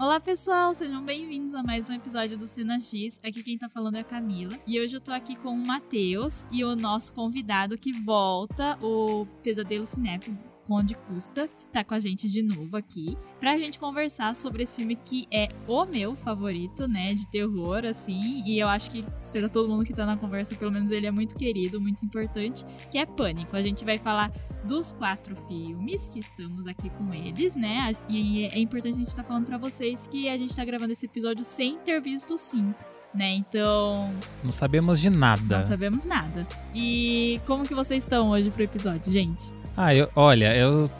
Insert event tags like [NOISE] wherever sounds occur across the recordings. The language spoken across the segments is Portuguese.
Olá pessoal, sejam bem-vindos a mais um episódio do Cena X. Aqui quem tá falando é a Camila. E hoje eu tô aqui com o Matheus e o nosso convidado que volta, o Pesadelo Cinéfilo Conde Custa, que tá com a gente de novo aqui, pra gente conversar sobre esse filme que é o meu favorito, né, de terror, assim, e eu acho que pra todo mundo que tá na conversa, pelo menos ele é muito querido, muito importante, que é Pânico. A gente vai falar dos quatro filmes que estamos aqui com eles, né, e é importante a gente estar tá falando pra vocês que a gente tá gravando esse episódio sem ter visto os cinco né? Então. Não sabemos de nada. Não sabemos nada. E como que vocês estão hoje pro episódio, gente? Ah, eu, olha, eu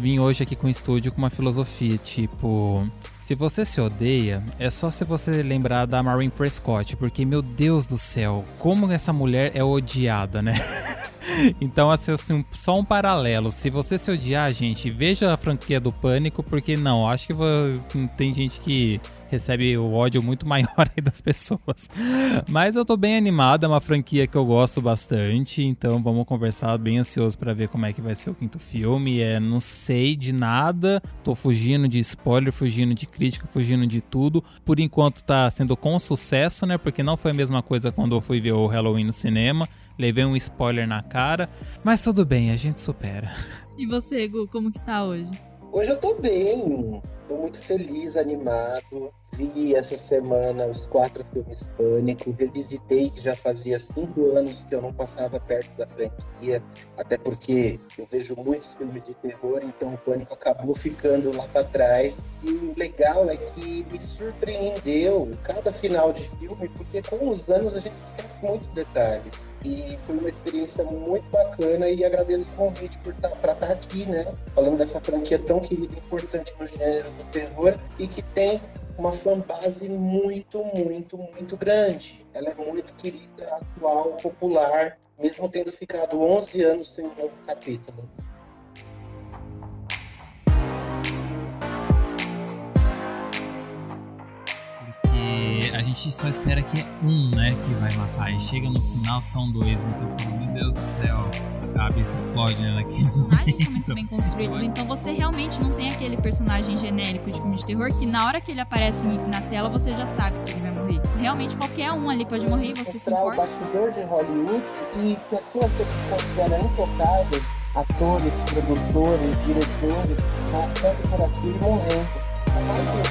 vim hoje aqui com o estúdio com uma filosofia, tipo. Se você se odeia, é só se você lembrar da Maureen Prescott, porque, meu Deus do céu, como essa mulher é odiada, né? [LAUGHS] então, assim, só um paralelo. Se você se odiar, gente, veja a franquia do Pânico, porque não, acho que tem gente que recebe o ódio muito maior aí das pessoas. Mas eu tô bem animado, é uma franquia que eu gosto bastante, então vamos conversar, bem ansioso para ver como é que vai ser o quinto filme. É, não sei de nada, tô fugindo de spoiler, fugindo de crítica, fugindo de tudo. Por enquanto tá sendo com sucesso, né? Porque não foi a mesma coisa quando eu fui ver o Halloween no cinema. Levei um spoiler na cara, mas tudo bem, a gente supera. E você, Gu, como que tá hoje? Hoje eu tô bem, tô muito feliz, animado. Vi essa semana os quatro filmes Pânico, revisitei que já fazia cinco anos que eu não passava perto da franquia, até porque eu vejo muitos filmes de terror, então o Pânico acabou ficando lá para trás. E o legal é que me surpreendeu cada final de filme, porque com os anos a gente esquece muitos detalhes e foi uma experiência muito bacana e agradeço o convite por tá, para estar tá aqui, né? Falando dessa franquia tão querida e importante no gênero do terror e que tem uma fanbase muito, muito, muito grande. Ela é muito querida, atual, popular, mesmo tendo ficado 11 anos sem um novo capítulo. Porque a gente só espera que é um, né, que vai matar. E chega no final, são dois. Então, meu Deus do céu cabeça explode, né? Naquele Os personagens são muito bem construídos, então você realmente não tem aquele personagem genérico de filme de terror que na hora que ele aparece na tela você já sabe que ele vai morrer. Realmente qualquer um ali pode morrer e você se importa. o bastidor de Hollywood e pessoas que se consideram intocáveis, atores, produtores, diretores, passando por aqui e morrendo.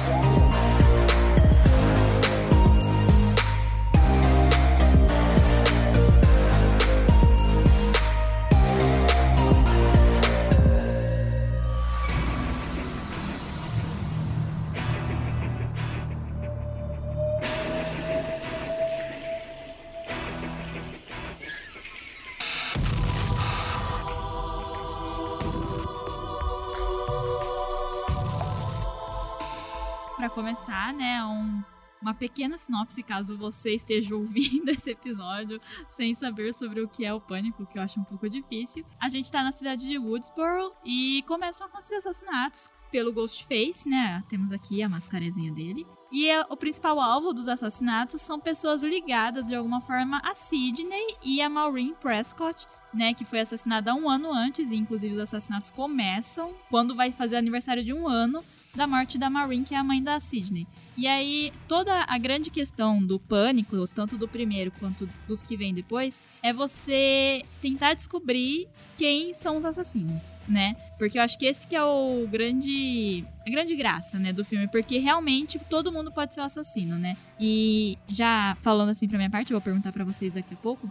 Pequena sinopse, caso você esteja ouvindo [LAUGHS] esse episódio sem saber sobre o que é o pânico, que eu acho um pouco difícil. A gente tá na cidade de Woodsboro e começam a acontecer assassinatos pelo Ghostface, né? Temos aqui a mascarezinha dele. E é, o principal alvo dos assassinatos são pessoas ligadas de alguma forma a Sidney e a Maureen Prescott, né, que foi assassinada um ano antes, e inclusive os assassinatos começam quando vai fazer aniversário de um ano da morte da Maureen, que é a mãe da Sidney. E aí, toda a grande questão do pânico, tanto do primeiro quanto dos que vêm depois, é você tentar descobrir quem são os assassinos, né? Porque eu acho que esse que é o grande a grande graça, né, do filme, porque realmente todo mundo pode ser o assassino, né? E já falando assim pra minha parte, eu vou perguntar para vocês daqui a pouco.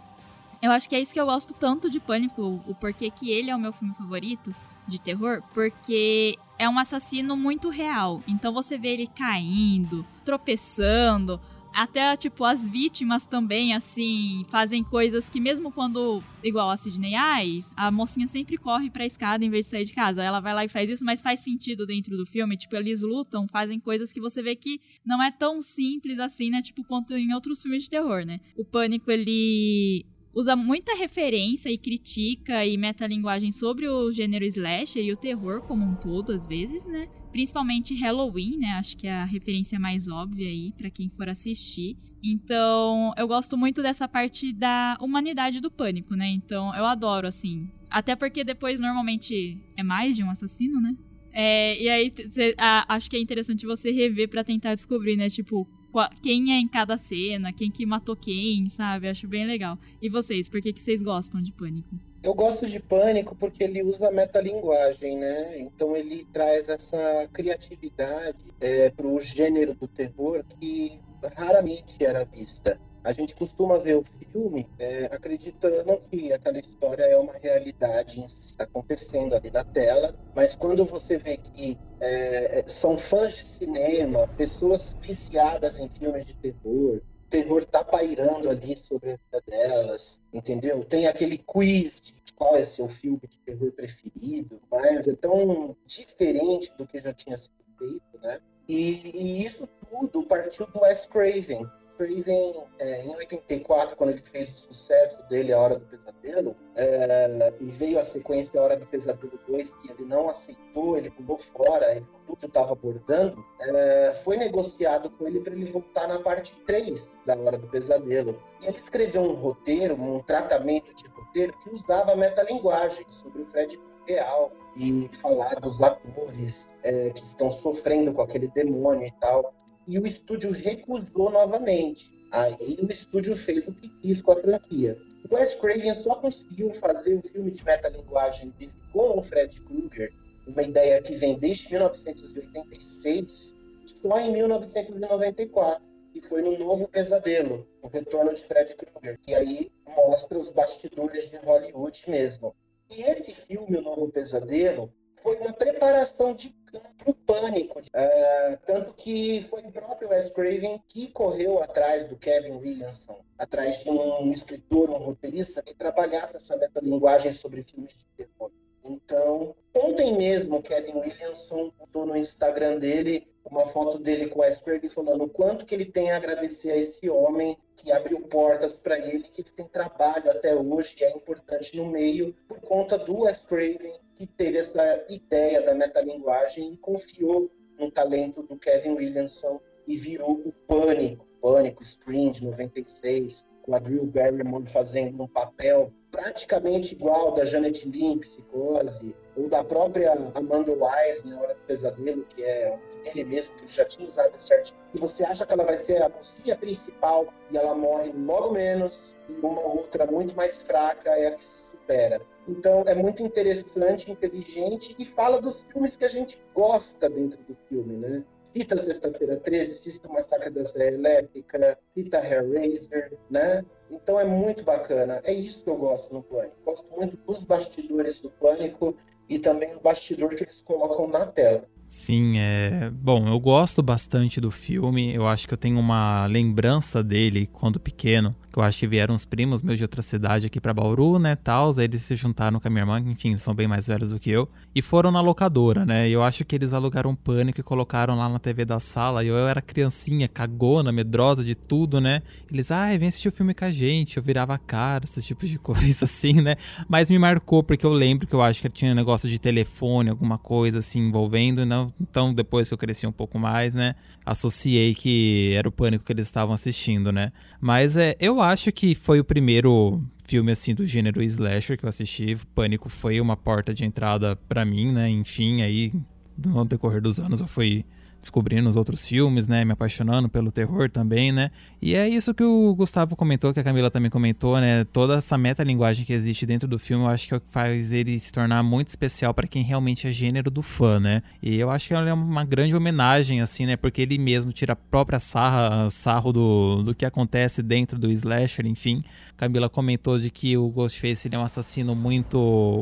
Eu acho que é isso que eu gosto tanto de Pânico, o porquê que ele é o meu filme favorito de terror, porque é um assassino muito real. Então você vê ele caindo, tropeçando, até, tipo, as vítimas também, assim, fazem coisas que mesmo quando, igual a Sidney, ai, a mocinha sempre corre pra escada em vez de sair de casa. Ela vai lá e faz isso, mas faz sentido dentro do filme. Tipo, eles lutam, fazem coisas que você vê que não é tão simples assim, né? Tipo, quanto em outros filmes de terror, né? O Pânico, ele usa muita referência e critica e metalinguagem sobre o gênero slasher e o terror como um todo, às vezes, né? Principalmente Halloween, né? Acho que é a referência mais óbvia aí para quem for assistir. Então, eu gosto muito dessa parte da humanidade do pânico, né? Então, eu adoro, assim. Até porque depois, normalmente, é mais de um assassino, né? É, e aí, cê, a, acho que é interessante você rever para tentar descobrir, né? Tipo, quem é em cada cena, quem que matou quem, sabe? Acho bem legal. E vocês, por que, que vocês gostam de Pânico? Eu gosto de Pânico porque ele usa metalinguagem, né? Então ele traz essa criatividade é, para o gênero do terror que raramente era vista. A gente costuma ver o filme é, acreditando que aquela história é uma realidade está acontecendo ali na tela, mas quando você vê que é, é, são fãs de cinema, pessoas viciadas em filmes de terror, terror tá pairando ali sobre a vida delas, entendeu? Tem aquele quiz de qual é seu filme de terror preferido, mas é tão diferente do que já tinha sido feito, né? E, e isso tudo partiu do Wes Craven, Craven, é, em 84, quando ele fez o sucesso dele, A Hora do Pesadelo, é, e veio a sequência A Hora do Pesadelo 2, que ele não aceitou, ele pulou fora, ele tudo estava abordando, é, foi negociado com ele para ele voltar na parte 3 da Hora do Pesadelo. E ele escreveu um roteiro, um tratamento de roteiro, que usava metalinguagem sobre o Fred real e falar dos atores é, que estão sofrendo com aquele demônio e tal e o estúdio recusou novamente. Aí o estúdio fez o que quis com a franquia. Wes Craven só conseguiu fazer o filme de metalinguagem dele com o Fred Krueger, uma ideia que vem desde 1986, só em 1994, e foi no Novo Pesadelo, o retorno de Fred Krueger, que aí mostra os bastidores de Hollywood mesmo. E esse filme, O Novo Pesadelo, foi uma preparação de o pânico. Uh, tanto que foi o próprio Wes Craven que correu atrás do Kevin Williamson, atrás de um escritor, um roteirista que trabalhasse essa metalinguagem sobre filmes de terror. Então, ontem mesmo, Kevin Williamson postou no Instagram dele uma foto dele com o Wes Craven falando o quanto que ele tem a agradecer a esse homem que abriu portas para ele, que ele tem trabalho até hoje e é importante no meio por conta do Wes Craven que teve essa ideia da metalinguagem e confiou no talento do Kevin Williamson e virou o Pânico, Pânico, Scream de 96, com a Drew Barrymore fazendo um papel praticamente igual da Janet Leigh, Psicose, ou da própria Amanda Wise em Hora do Pesadelo, que é ele mesmo, que ele já tinha usado certo. E você acha que ela vai ser a mocinha principal e ela morre logo menos, e uma outra muito mais fraca é a que se supera. Então é muito interessante, inteligente e fala dos filmes que a gente gosta dentro do filme, né? Cita Sexta-feira 13, cita Massacre da Serra Elétrica, cita Hellraiser, né? Então é muito bacana. É isso que eu gosto no Pânico. Gosto muito dos bastidores do Pânico e também o bastidor que eles colocam na tela. Sim, é. Bom, eu gosto bastante do filme. Eu acho que eu tenho uma lembrança dele quando pequeno que eu acho que vieram uns primos meus de outra cidade aqui para Bauru, né, tal, aí eles se juntaram com a minha irmã, enfim, são bem mais velhos do que eu, e foram na locadora, né, e eu acho que eles alugaram Pânico e colocaram lá na TV da sala, e eu era criancinha, cagona, medrosa de tudo, né, eles, ah, vem assistir o filme com a eu virava a cara, esse tipo de [LAUGHS] coisa assim, né, mas me marcou porque eu lembro que eu acho que tinha negócio de telefone, alguma coisa assim envolvendo, né, então depois que eu cresci um pouco mais, né, associei que era o Pânico que eles estavam assistindo, né, mas é, eu acho que foi o primeiro filme assim do gênero slasher que eu assisti. Pânico foi uma porta de entrada para mim, né? Enfim, aí no decorrer dos anos eu fui descobrindo os outros filmes, né? Me apaixonando pelo terror também, né? E é isso que o Gustavo comentou, que a Camila também comentou, né? Toda essa metalinguagem que existe dentro do filme, eu acho que é faz ele se tornar muito especial para quem realmente é gênero do fã, né? E eu acho que ela é uma grande homenagem, assim, né? Porque ele mesmo tira a própria sarra, sarro do, do que acontece dentro do slasher, enfim. Camila comentou de que o Ghostface ele é um assassino muito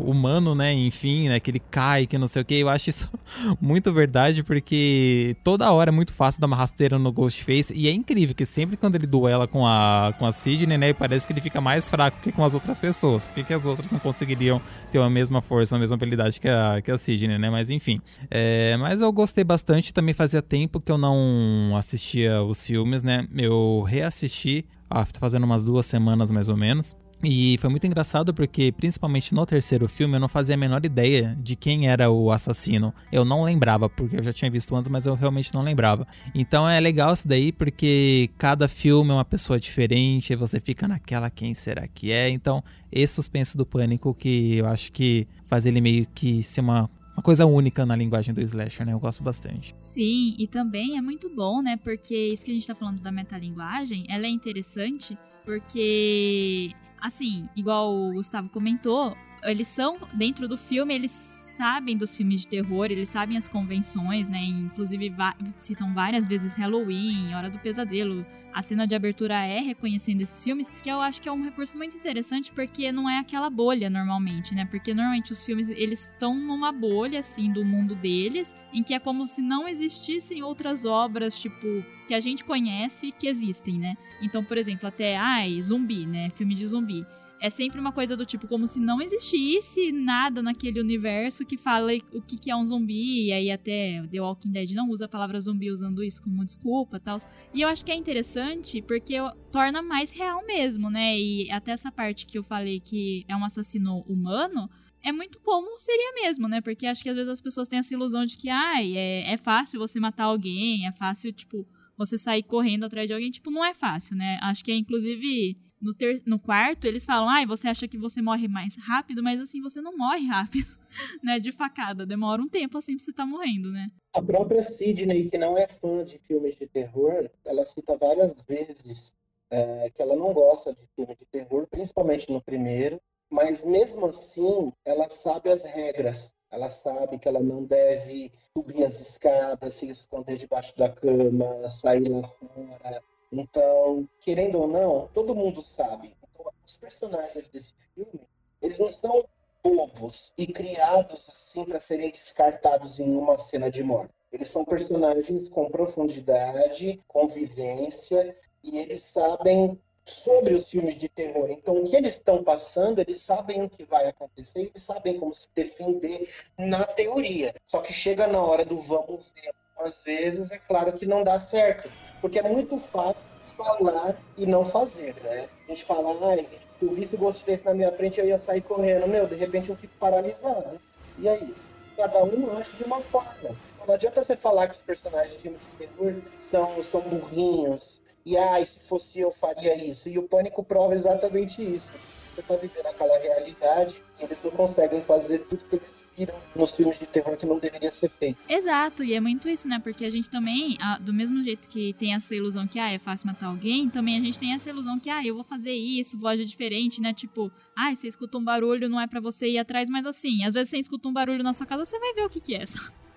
humano, né? Enfim, né? Que ele cai, que não sei o que. Eu acho isso [LAUGHS] muito verdade, porque toda hora é muito fácil dar uma rasteira no Ghostface. E é incrível que sempre quando ele duela com a, com a Sidney, né? Parece que ele fica mais fraco que com as outras pessoas. Porque que as outras não conseguiriam ter a mesma força, a mesma habilidade que a, que a Sidney, né? Mas enfim. É, mas eu gostei bastante. Também fazia tempo que eu não assistia os filmes, né? Eu reassisti. Ah, tá fazendo umas duas semanas mais ou menos. E foi muito engraçado porque, principalmente no terceiro filme, eu não fazia a menor ideia de quem era o assassino. Eu não lembrava, porque eu já tinha visto antes, mas eu realmente não lembrava. Então é legal isso daí, porque cada filme é uma pessoa diferente, e você fica naquela quem será que é. Então, esse suspense do pânico que eu acho que faz ele meio que ser uma uma coisa única na linguagem do slasher, né? Eu gosto bastante. Sim, e também é muito bom, né? Porque isso que a gente tá falando da metalinguagem, ela é interessante porque, assim, igual o Gustavo comentou, eles são, dentro do filme, eles sabem dos filmes de terror, eles sabem as convenções, né? Inclusive citam várias vezes Halloween, Hora do Pesadelo. A cena de abertura é reconhecendo esses filmes, que eu acho que é um recurso muito interessante porque não é aquela bolha normalmente, né? Porque normalmente os filmes eles estão numa bolha assim do mundo deles, em que é como se não existissem outras obras, tipo, que a gente conhece que existem, né? Então, por exemplo, até ai, zumbi, né? Filme de zumbi é sempre uma coisa do tipo, como se não existisse nada naquele universo que fala o que, que é um zumbi, e aí até The Walking Dead não usa a palavra zumbi usando isso como desculpa e tal. E eu acho que é interessante porque torna mais real mesmo, né? E até essa parte que eu falei que é um assassino humano, é muito como seria mesmo, né? Porque acho que às vezes as pessoas têm essa ilusão de que, ai, é, é fácil você matar alguém, é fácil, tipo, você sair correndo atrás de alguém. Tipo, não é fácil, né? Acho que é, inclusive, no, ter, no quarto, eles falam, ai, ah, você acha que você morre mais rápido, mas assim, você não morre rápido, [LAUGHS] né? De facada. Demora um tempo assim pra você tá morrendo, né? A própria Sidney, que não é fã de filmes de terror, ela cita várias vezes é, que ela não gosta de filme de terror, principalmente no primeiro, mas mesmo assim, ela sabe as regras. Ela sabe que ela não deve subir as escadas, se esconder debaixo da cama, sair lá fora, então, querendo ou não, todo mundo sabe. Então, os personagens desse filme, eles não são bobos e criados assim para serem descartados em uma cena de morte. Eles são personagens com profundidade, convivência e eles sabem sobre os filmes de terror. Então, o que eles estão passando, eles sabem o que vai acontecer, eles sabem como se defender na teoria. Só que chega na hora do vamos ver às vezes é claro que não dá certo, porque é muito fácil falar e não fazer, né? A gente fala, ai, se eu visse o Ghostface na minha frente, eu ia sair correndo. Meu, de repente eu fico paralisado. E aí? Cada um acha de uma forma. Então, não adianta você falar que os personagens de filme de terror são, são burrinhos. E, ai, se fosse eu, faria isso. E o Pânico prova exatamente isso você está vivendo aquela realidade e eles não conseguem fazer tudo que eles viram nos filmes de terror que não deveria ser feito. Exato, e é muito isso, né? Porque a gente também, do mesmo jeito que tem essa ilusão que ah, é fácil matar alguém, também a gente tem essa ilusão que ah, eu vou fazer isso, vou agir diferente, né? Tipo, ah, você escuta um barulho, não é para você ir atrás, mas assim, às vezes você escuta um barulho na sua casa, você vai ver o que, que é.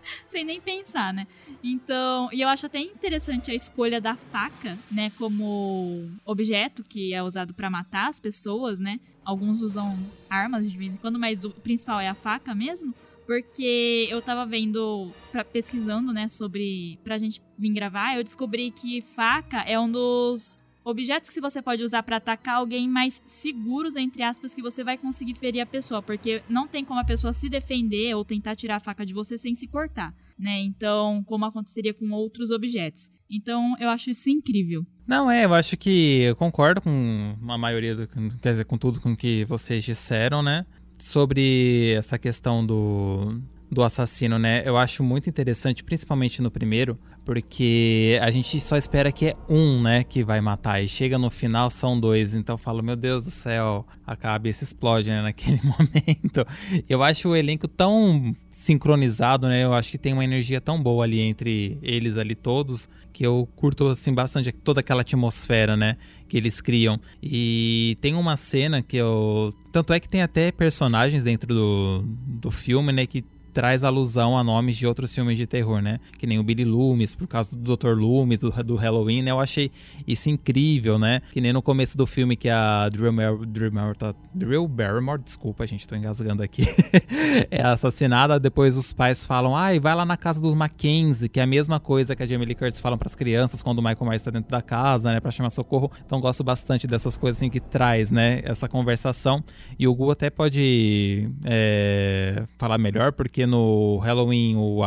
[LAUGHS] sem nem pensar, né? Então, e eu acho até interessante a escolha da faca, né, como objeto que é usado para matar as pessoas, né? Alguns usam armas de vez em quando, mas o principal é a faca mesmo. Porque eu tava vendo, pra, pesquisando, né, sobre. pra gente vir gravar, eu descobri que faca é um dos objetos que você pode usar para atacar alguém mais seguros, entre aspas, que você vai conseguir ferir a pessoa, porque não tem como a pessoa se defender ou tentar tirar a faca de você sem se cortar, né? Então, como aconteceria com outros objetos. Então, eu acho isso incrível. Não, é, eu acho que eu concordo com a maioria, do, quer dizer, com tudo com que vocês disseram, né? Sobre essa questão do, do assassino, né? Eu acho muito interessante, principalmente no primeiro, porque a gente só espera que é um, né, que vai matar. E chega no final, são dois. Então eu falo, meu Deus do céu, a cabeça explode, né, [LAUGHS] naquele momento. Eu acho o elenco tão sincronizado, né? Eu acho que tem uma energia tão boa ali entre eles ali todos que eu curto assim bastante toda aquela atmosfera, né, que eles criam. E tem uma cena que eu tanto é que tem até personagens dentro do, do filme, né, que traz alusão a nomes de outros filmes de terror, né? Que nem o Billy Loomis, por causa do Dr. Loomis, do, do Halloween, né? Eu achei isso incrível, né? Que nem no começo do filme que a Drew, Mer Drew, Mer tá, Drew Barrymore, desculpa, gente, tô engasgando aqui, [LAUGHS] é assassinada. Depois os pais falam, ai, vai lá na casa dos Mackenzie, que é a mesma coisa que a Jamie Lee Curtis falam pras crianças quando o Michael Myers tá dentro da casa, né? Pra chamar socorro. Então gosto bastante dessas coisas assim que traz, né? Essa conversação. E o Gu até pode é, falar melhor, porque no Halloween, o,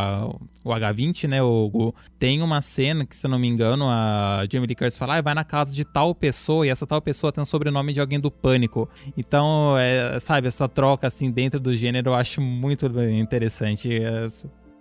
o H20, né, o, tem uma cena que, se não me engano, a Jamie Lee Curtis fala, ah, vai na casa de tal pessoa, e essa tal pessoa tem o sobrenome de alguém do Pânico. Então, é, sabe, essa troca, assim, dentro do gênero, eu acho muito interessante.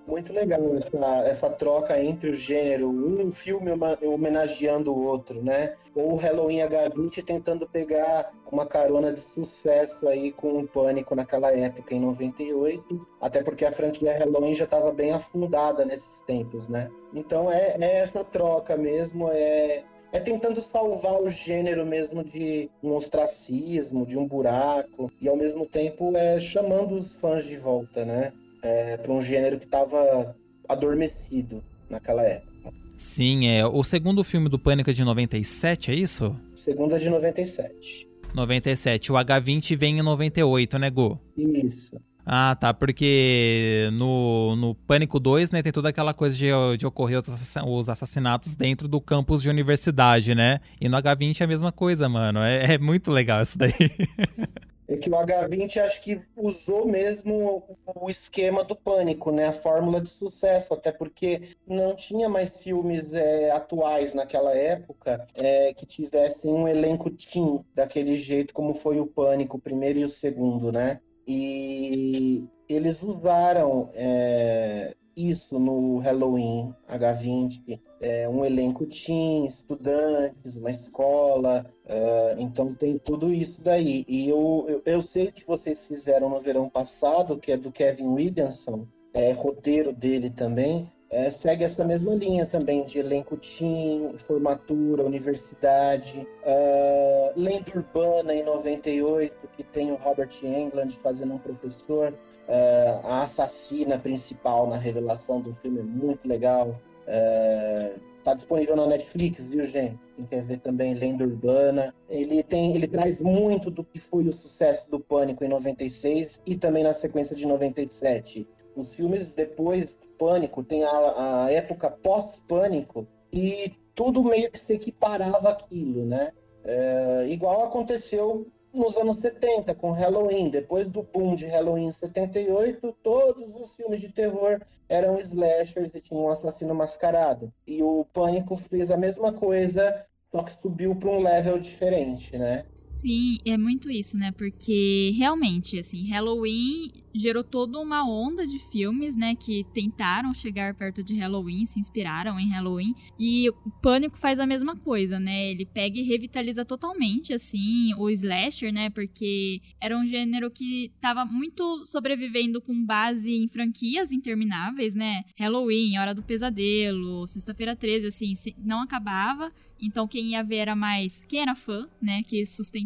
Muito legal essa, essa troca entre o gênero, um filme homenageando o outro, né? Ou o Halloween H20 tentando pegar uma carona de sucesso aí com o Pânico naquela época, em 98, até porque a franquia Halloween já estava bem afundada nesses tempos, né? Então é, é essa troca mesmo, é, é tentando salvar o gênero mesmo de um ostracismo, de um buraco, e ao mesmo tempo é chamando os fãs de volta, né? É, para um gênero que estava adormecido naquela época. Sim, é. O segundo filme do Pânico é de 97, é isso? Segundo é de 97. 97. O H20 vem em 98, né, Gu? Isso. Ah, tá, porque no, no Pânico 2, né, tem toda aquela coisa de, de ocorrer os assassinatos dentro do campus de universidade, né? E no H20 é a mesma coisa, mano. É, é muito legal isso daí. [LAUGHS] É que o H20 acho que usou mesmo o esquema do pânico, né? A fórmula de sucesso, até porque não tinha mais filmes é, atuais naquela época é, que tivessem um elenco teen daquele jeito como foi o Pânico, o primeiro e o segundo, né? E eles usaram é, isso no Halloween H20 é, um elenco teen, estudantes, uma escola, uh, então tem tudo isso daí. E eu, eu, eu, sei que vocês fizeram no verão passado, que é do Kevin Williamson, é, roteiro dele também, é, segue essa mesma linha também de elenco teen, formatura, universidade, uh, Lenda Urbana em 98, que tem o Robert Englund fazendo um professor, uh, a assassina principal na revelação do filme é muito legal. É, tá disponível na Netflix, viu, gente? Quem quer ver também Lenda Urbana. Ele tem, ele traz muito do que foi o sucesso do Pânico em 96 e também na sequência de 97. Os filmes depois do Pânico tem a, a época pós-Pânico e tudo meio que se equiparava aquilo, né? É, igual aconteceu nos anos 70, com Halloween. Depois do boom de Halloween em 78, todos os filmes de terror eram slashers e tinham um assassino mascarado. E o Pânico fez a mesma coisa, só que subiu para um level diferente, né? Sim, é muito isso, né? Porque realmente, assim, Halloween gerou toda uma onda de filmes, né, que tentaram chegar perto de Halloween, se inspiraram em Halloween, e o Pânico faz a mesma coisa, né? Ele pega e revitaliza totalmente assim o slasher, né? Porque era um gênero que estava muito sobrevivendo com base em franquias intermináveis, né? Halloween, Hora do Pesadelo, Sexta-feira 13, assim, não acabava. Então quem ia ver era mais quem era fã, né, que sustentava,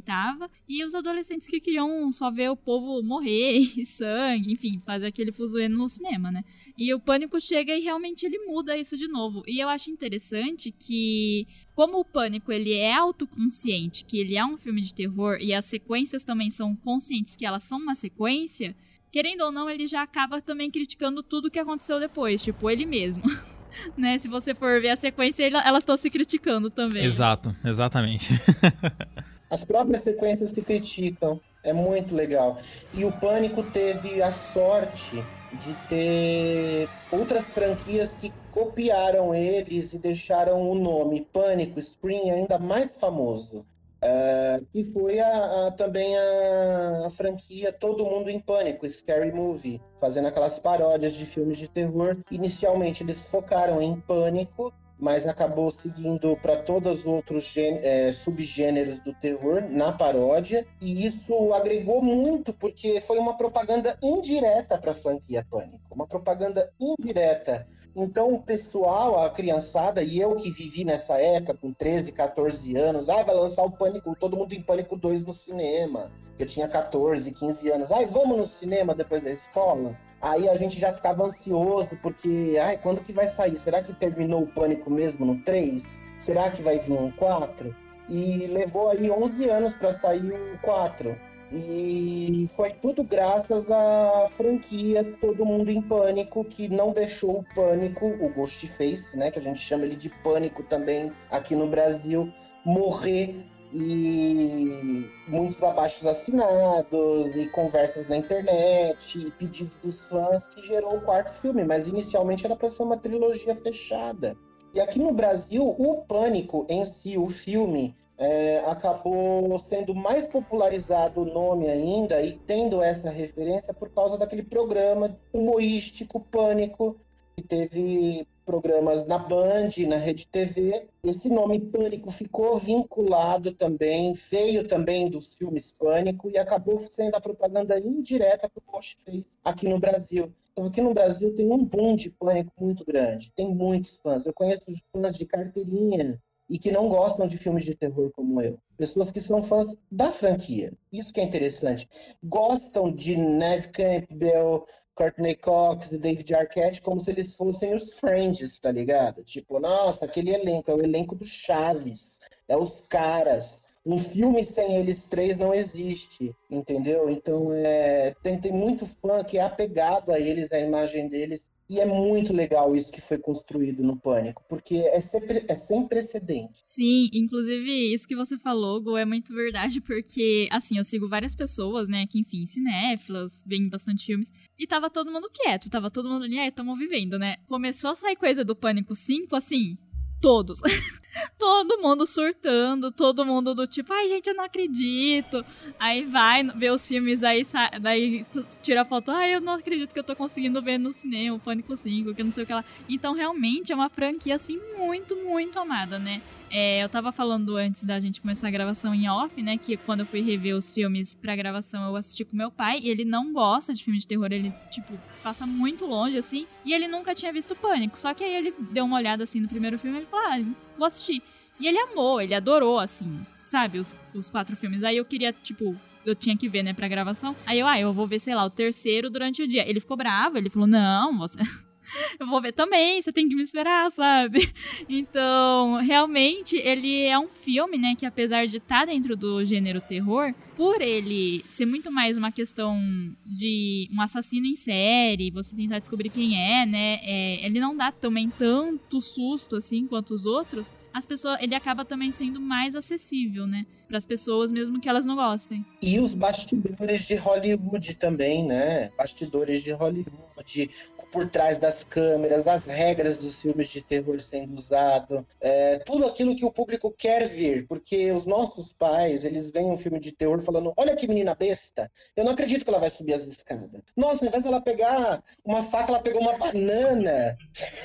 e os adolescentes que queriam só ver o povo morrer [LAUGHS] sangue, enfim, fazer aquele fuzuê no cinema, né? E o pânico chega e realmente ele muda isso de novo. E eu acho interessante que como o Pânico ele é autoconsciente, que ele é um filme de terror e as sequências também são conscientes que elas são uma sequência, querendo ou não, ele já acaba também criticando tudo que aconteceu depois, tipo ele mesmo. [LAUGHS] né? Se você for ver a sequência, elas estão se criticando também. Exato, exatamente. [LAUGHS] As próprias sequências se criticam. É muito legal. E o Pânico teve a sorte de ter outras franquias que copiaram eles e deixaram o nome Pânico Scream ainda mais famoso. Uh, que foi a, a, também a, a, franquia Todo Mundo em Pânico, Scary Movie, fazendo aquelas paródias de filmes de terror. Inicialmente eles focaram em Pânico, mas acabou seguindo para todos os outros é, subgêneros do terror na paródia, e isso agregou muito, porque foi uma propaganda indireta para a franquia Pânico uma propaganda indireta então, o pessoal, a criançada, e eu que vivi nessa época, com 13, 14 anos, ah, vai lançar o Pânico, todo mundo em Pânico 2 no cinema. Eu tinha 14, 15 anos. Ai, vamos no cinema depois da escola? Aí a gente já ficava ansioso, porque, ai, quando que vai sair? Será que terminou o Pânico mesmo no 3? Será que vai vir um 4? E levou aí 11 anos para sair o 4. E foi tudo graças à franquia Todo Mundo em Pânico, que não deixou o Pânico, o Ghostface, né, que a gente chama ele de Pânico também aqui no Brasil, morrer e muitos abaixos assinados e conversas na internet e pedidos dos fãs que gerou o quarto filme, mas inicialmente era para ser uma trilogia fechada. E aqui no Brasil, o Pânico em si, o filme, é, acabou sendo mais popularizado o nome ainda e tendo essa referência por causa daquele programa humorístico Pânico teve programas na Band, na Rede TV. Esse nome Pânico ficou vinculado também, veio também dos filmes Pânico e acabou sendo a propaganda indireta que o Bosch fez aqui no Brasil. Então, aqui no Brasil tem um boom de Pânico muito grande, tem muitos fãs. Eu conheço fãs de carteirinha e que não gostam de filmes de terror como eu. Pessoas que são fãs da franquia. Isso que é interessante. Gostam de Neve Campbell, Courtney Cox e David Arquette como se eles fossem os Friends, tá ligado? Tipo, nossa, aquele elenco é o elenco do Chaves, é os caras. Um filme sem eles três não existe, entendeu? Então é, tem, tem muito fã que é apegado a eles, a imagem deles, e é muito legal isso que foi construído no Pânico, porque é, sempre, é sem precedente. Sim, inclusive isso que você falou, Go, é muito verdade, porque, assim, eu sigo várias pessoas, né, que, enfim, cinéfilas, veem bastante filmes, e tava todo mundo quieto, tava todo mundo ali, é, tamo vivendo, né? Começou a sair coisa do Pânico 5, assim, todos. [LAUGHS] todo mundo surtando, todo mundo do tipo, ai gente, eu não acredito. Aí vai ver os filmes, aí daí tira a foto, ai eu não acredito que eu tô conseguindo ver no cinema, o Pânico 5, que não sei o que lá. Então realmente é uma franquia assim muito, muito amada, né? É, eu tava falando antes da gente começar a gravação em off, né? Que quando eu fui rever os filmes pra gravação, eu assisti com meu pai. E ele não gosta de filme de terror. Ele, tipo, passa muito longe, assim. E ele nunca tinha visto Pânico. Só que aí ele deu uma olhada, assim, no primeiro filme e ele falou, ah, vou assistir. E ele amou, ele adorou, assim, sabe? Os, os quatro filmes. Aí eu queria, tipo, eu tinha que ver, né, pra gravação. Aí eu, ah, eu vou ver, sei lá, o terceiro durante o dia. Ele ficou bravo, ele falou, não, você [LAUGHS] eu vou ver também, você tem que me esperar, sabe? [LAUGHS] Então, realmente, ele é um filme, né, que apesar de estar tá dentro do gênero terror, por ele ser muito mais uma questão de um assassino em série, você tentar descobrir quem é, né, é, ele não dá também tanto susto assim quanto os outros, as pessoas, ele acaba também sendo mais acessível, né, para as pessoas mesmo que elas não gostem. E os bastidores de Hollywood também, né? Bastidores de Hollywood, por trás das câmeras, as regras dos filmes de terror sendo usado, é, tudo aquilo que o público quer ver, porque os nossos pais, eles veem um filme de terror falando, olha que menina besta, eu não acredito que ela vai subir as escadas. Nossa, ao invés dela pegar uma faca, ela pegou uma banana.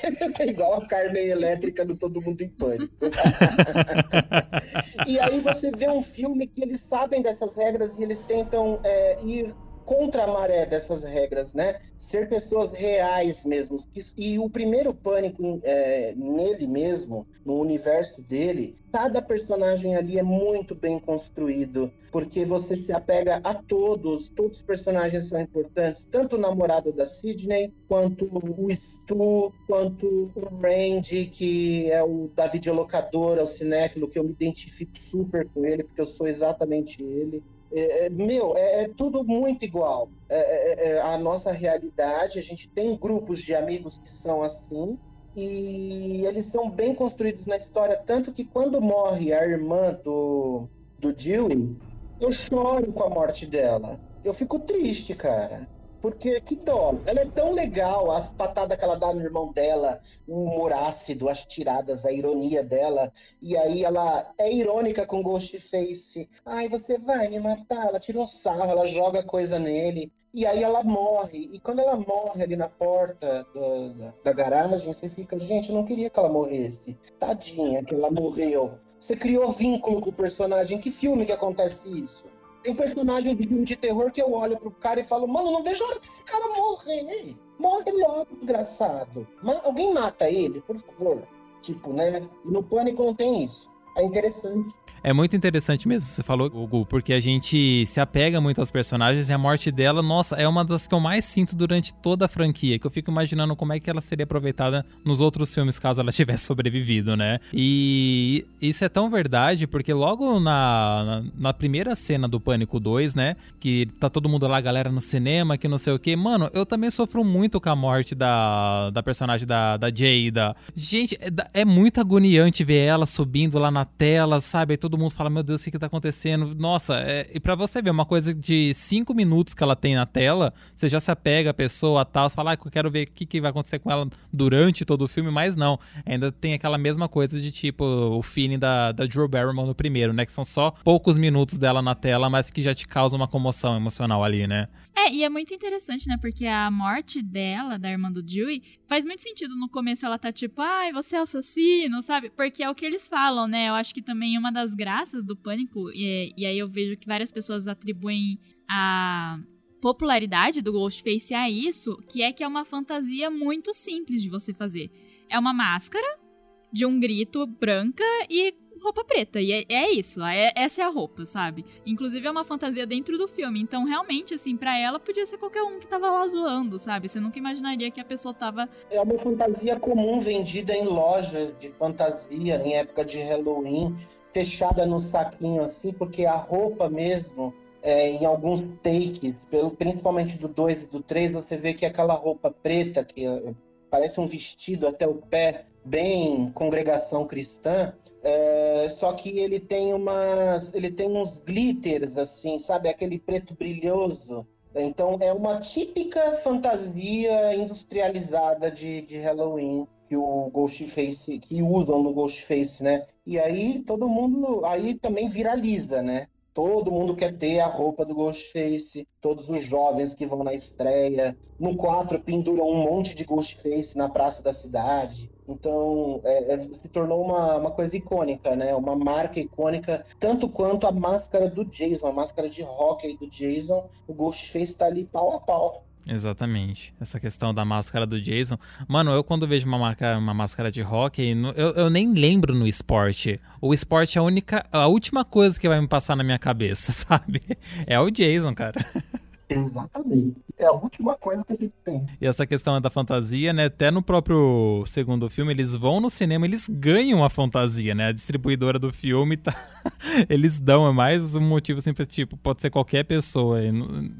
[LAUGHS] igual a Carmen elétrica do Todo Mundo em Pânico. [LAUGHS] e aí você vê um filme que eles sabem dessas regras e eles tentam é, ir contra a maré dessas regras, né? Ser pessoas reais mesmo. E o primeiro pânico é, nele mesmo, no universo dele, cada personagem ali é muito bem construído, porque você se apega a todos, todos os personagens são importantes, tanto o namorado da Sidney, quanto o Stu, quanto o Randy, que é o da videolocadora, o cinéfilo, que eu me identifico super com ele, porque eu sou exatamente ele. É, é, meu, é, é, tudo muito igual. É, é, é, a nossa realidade, a gente tem grupos de amigos que são assim, e eles são bem construídos na história, tanto que quando morre a irmã do, do Dewey, eu choro com a morte dela. Eu fico triste, cara. Porque que dó. Ela é tão legal, as patadas que ela dá no irmão dela, o humor ácido, as tiradas, a ironia dela. E aí ela é irônica com Ghostface. Ai, você vai me matar. Ela tira um sarro, ela joga coisa nele. E aí ela morre. E quando ela morre ali na porta da, da garagem, você fica, gente, eu não queria que ela morresse. Tadinha que ela morreu. Você criou vínculo com o personagem. Que filme que acontece isso? Tem personagem de filme de terror que eu olho pro cara e falo, mano, não vejo a hora desse cara morrer. Morre logo, desgraçado. Mas alguém mata ele, por favor. Tipo, né? No pânico não tem isso. É interessante. É muito interessante mesmo, você falou, Hugo, porque a gente se apega muito aos personagens e a morte dela, nossa, é uma das que eu mais sinto durante toda a franquia, que eu fico imaginando como é que ela seria aproveitada nos outros filmes caso ela [LAUGHS] tivesse sobrevivido, né? E isso é tão verdade porque logo na, na, na primeira cena do Pânico 2, né, que tá todo mundo lá, galera no cinema, que não sei o que, mano, eu também sofro muito com a morte da, da personagem da, da Jada. Gente, é, é muito agoniante ver ela subindo lá na tela, sabe? Todo todo mundo fala, meu Deus, o que que tá acontecendo? Nossa, é... e pra você ver, uma coisa de cinco minutos que ela tem na tela, você já se apega à pessoa, tal, você fala, ah, eu quero ver o que, que vai acontecer com ela durante todo o filme, mas não. Ainda tem aquela mesma coisa de tipo o feeling da, da Drew Barrymore no primeiro, né? Que são só poucos minutos dela na tela, mas que já te causa uma comoção emocional ali, né? É, e é muito interessante, né? Porque a morte dela, da irmã do Dewey, faz muito sentido no começo ela tá tipo, ai, você é assassino, sabe? Porque é o que eles falam, né? Eu acho que também uma das graças do pânico, e, e aí eu vejo que várias pessoas atribuem a popularidade do Ghostface a isso, que é que é uma fantasia muito simples de você fazer. É uma máscara de um grito branca e roupa preta. E é, é isso, é, essa é a roupa, sabe? Inclusive é uma fantasia dentro do filme. Então, realmente, assim, para ela podia ser qualquer um que tava lá zoando, sabe? Você nunca imaginaria que a pessoa tava. É uma fantasia comum vendida em lojas de fantasia, em época de Halloween, fechada no saquinho assim, porque a roupa mesmo. É, em alguns takes, principalmente do 2 e do 3, você vê que aquela roupa preta, que é, parece um vestido até o pé, bem congregação cristã, é, só que ele tem umas, ele tem uns glitters assim, sabe, aquele preto brilhoso. Então é uma típica fantasia industrializada de, de Halloween que o Ghostface, que usam no Ghostface, né? E aí todo mundo, aí também viraliza, né? Todo mundo quer ter a roupa do Ghostface, todos os jovens que vão na estreia. No 4 penduram um monte de Ghostface na praça da cidade. Então, é, é, se tornou uma, uma coisa icônica, né? Uma marca icônica, tanto quanto a máscara do Jason, a máscara de hockey do Jason, o Ghostface está ali pau a pau. Exatamente. Essa questão da máscara do Jason. Mano, eu quando vejo uma, marca, uma máscara de hockey, eu, eu nem lembro no esporte. O esporte é a única, a última coisa que vai me passar na minha cabeça, [LAUGHS] sabe? É o Jason, cara. [LAUGHS] Exatamente. É a última coisa que a gente tem. E essa questão da fantasia, né? Até no próprio segundo filme, eles vão no cinema, eles ganham a fantasia, né? A distribuidora do filme tá. [LAUGHS] eles dão, é mais um motivo sempre, tipo, pode ser qualquer pessoa.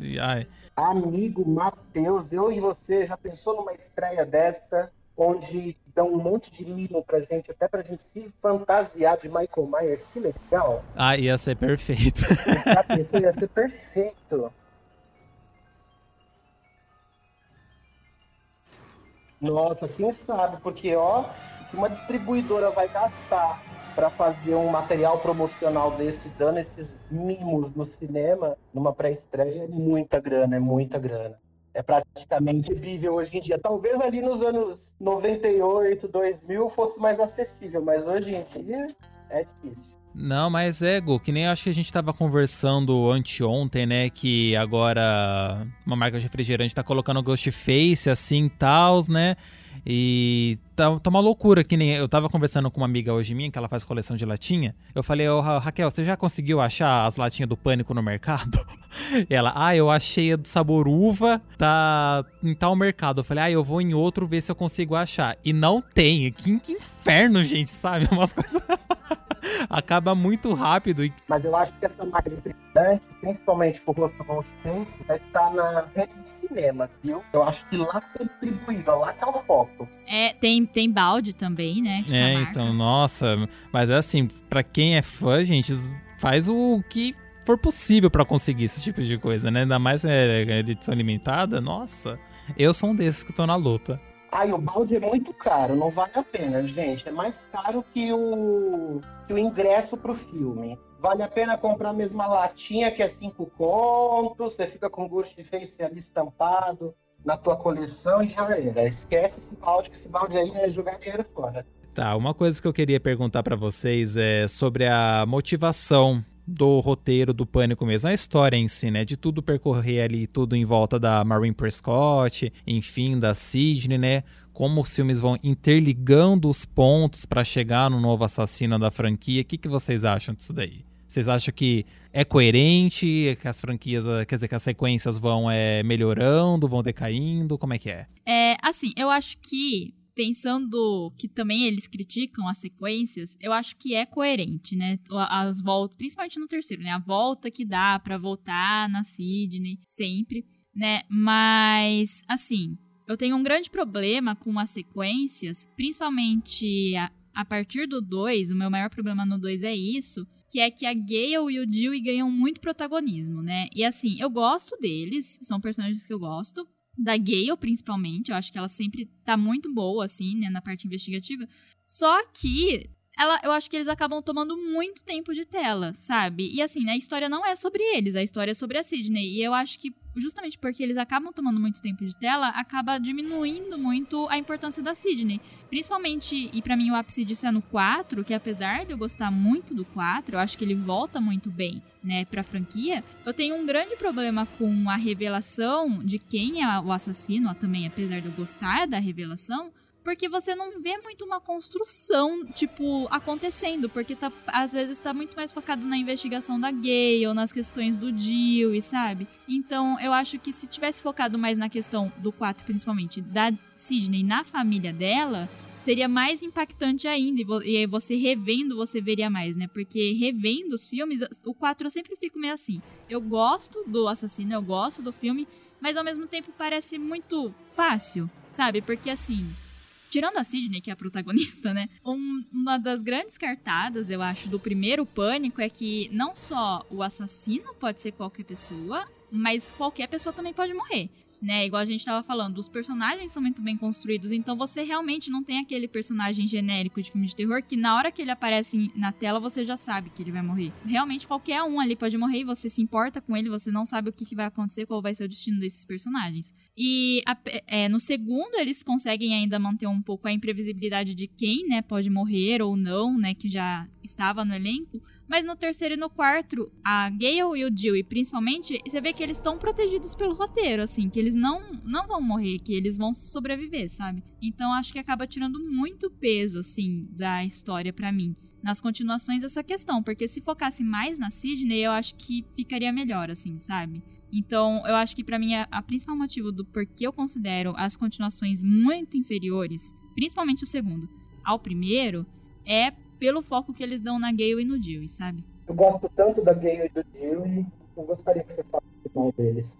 E, ai. Amigo Matheus, eu e você já pensou numa estreia dessa? Onde dão um monte de mimo pra gente, até pra gente se fantasiar de Michael Myers, que legal. Ah, ia ser perfeito. Já pensou, ia ser perfeito. [LAUGHS] Nossa, quem sabe? Porque, ó, que uma distribuidora vai gastar para fazer um material promocional desse, dando esses mimos no cinema, numa pré-estreia, é muita grana, é muita grana. É praticamente vivível hoje em dia. Talvez ali nos anos 98, 2000 fosse mais acessível, mas hoje em dia é difícil. Não, mas é, Gu, que nem acho que a gente tava conversando anteontem, né? Que agora uma marca de refrigerante tá colocando Ghostface assim, tals, né? E tá, tá uma loucura, que nem eu tava conversando com uma amiga hoje minha, que ela faz coleção de latinha. Eu falei, ô oh, Raquel, você já conseguiu achar as latinhas do pânico no mercado? [LAUGHS] E ela, ah, eu achei a do sabor uva, tá em tal mercado. Eu falei, ah, eu vou em outro ver se eu consigo achar. E não tem. Que, que inferno, gente, sabe? [LAUGHS] Umas coisas. [LAUGHS] acaba muito rápido. Mas eu acho que essa de refrigerante, principalmente por do Ghostface, vai estar na rede de cinemas, viu? Eu acho que lá distribuído, lá tá o foco. É, tem, tem balde também, né? É, então, nossa. Mas é assim, pra quem é fã, gente, faz o que for possível para conseguir esse tipo de coisa, né? Ainda mais é, edição limitada, nossa. Eu sou um desses que tô na luta. Ai, o balde é muito caro, não vale a pena, gente. É mais caro que o, que o ingresso pro filme. Vale a pena comprar a mesma latinha, que é cinco contos, você fica com gosto de face ali estampado na tua coleção e já era. Esquece esse balde, que esse balde aí é jogar dinheiro fora. Tá, uma coisa que eu queria perguntar para vocês é sobre a motivação do roteiro do Pânico mesmo, a história em si, né? De tudo percorrer ali, tudo em volta da Maureen Prescott, enfim, da Sidney, né? Como os filmes vão interligando os pontos para chegar no novo assassino da franquia. O que, que vocês acham disso daí? Vocês acham que é coerente, que as franquias, quer dizer, que as sequências vão é, melhorando, vão decaindo? Como é que é? É, assim, eu acho que pensando que também eles criticam as sequências, eu acho que é coerente, né? As voltas, principalmente no terceiro, né? A volta que dá para voltar na Sydney sempre, né? Mas assim, eu tenho um grande problema com as sequências, principalmente a, a partir do 2, o meu maior problema no 2 é isso, que é que a Gale e o Dewey ganham muito protagonismo, né? E assim, eu gosto deles, são personagens que eu gosto. Da Gale, principalmente, eu acho que ela sempre tá muito boa, assim, né, na parte investigativa. Só que ela, eu acho que eles acabam tomando muito tempo de tela, sabe? E assim, né, a história não é sobre eles, a história é sobre a Sidney. E eu acho que justamente porque eles acabam tomando muito tempo de tela, acaba diminuindo muito a importância da Sidney. Principalmente, e para mim o ápice disso é no 4, que apesar de eu gostar muito do 4, eu acho que ele volta muito bem, né, pra franquia, eu tenho um grande problema com a revelação de quem é o assassino, também apesar de eu gostar da revelação, porque você não vê muito uma construção, tipo, acontecendo, porque tá, às vezes tá muito mais focado na investigação da gay ou nas questões do Jill, sabe? Então, eu acho que se tivesse focado mais na questão do 4, principalmente, da Sidney na família dela, seria mais impactante ainda. E aí você revendo, você veria mais, né? Porque revendo os filmes, o 4 eu sempre fico meio assim. Eu gosto do assassino, eu gosto do filme, mas ao mesmo tempo parece muito fácil, sabe? Porque assim, Tirando a Sidney, que é a protagonista, né? Um, uma das grandes cartadas, eu acho, do primeiro pânico é que não só o assassino pode ser qualquer pessoa, mas qualquer pessoa também pode morrer né? Igual a gente tava falando, os personagens são muito bem construídos, então você realmente não tem aquele personagem genérico de filme de terror que na hora que ele aparece na tela você já sabe que ele vai morrer. Realmente qualquer um ali pode morrer e você se importa com ele, você não sabe o que, que vai acontecer, qual vai ser o destino desses personagens. E a, é, no segundo eles conseguem ainda manter um pouco a imprevisibilidade de quem, né, pode morrer ou não, né, que já estava no elenco. Mas no terceiro e no quarto, a Gale e o e principalmente, você vê que eles estão protegidos pelo roteiro, assim, que eles não, não vão morrer, que eles vão sobreviver, sabe? Então acho que acaba tirando muito peso, assim, da história para mim. Nas continuações essa questão, porque se focasse mais na Sidney, eu acho que ficaria melhor, assim, sabe? Então, eu acho que para mim a, a principal motivo do porquê eu considero as continuações muito inferiores, principalmente o segundo, ao primeiro, é pelo foco que eles dão na Gale e no Dewey, sabe? Eu gosto tanto da Gale e do Dewey, eu gostaria que você falasse mal deles.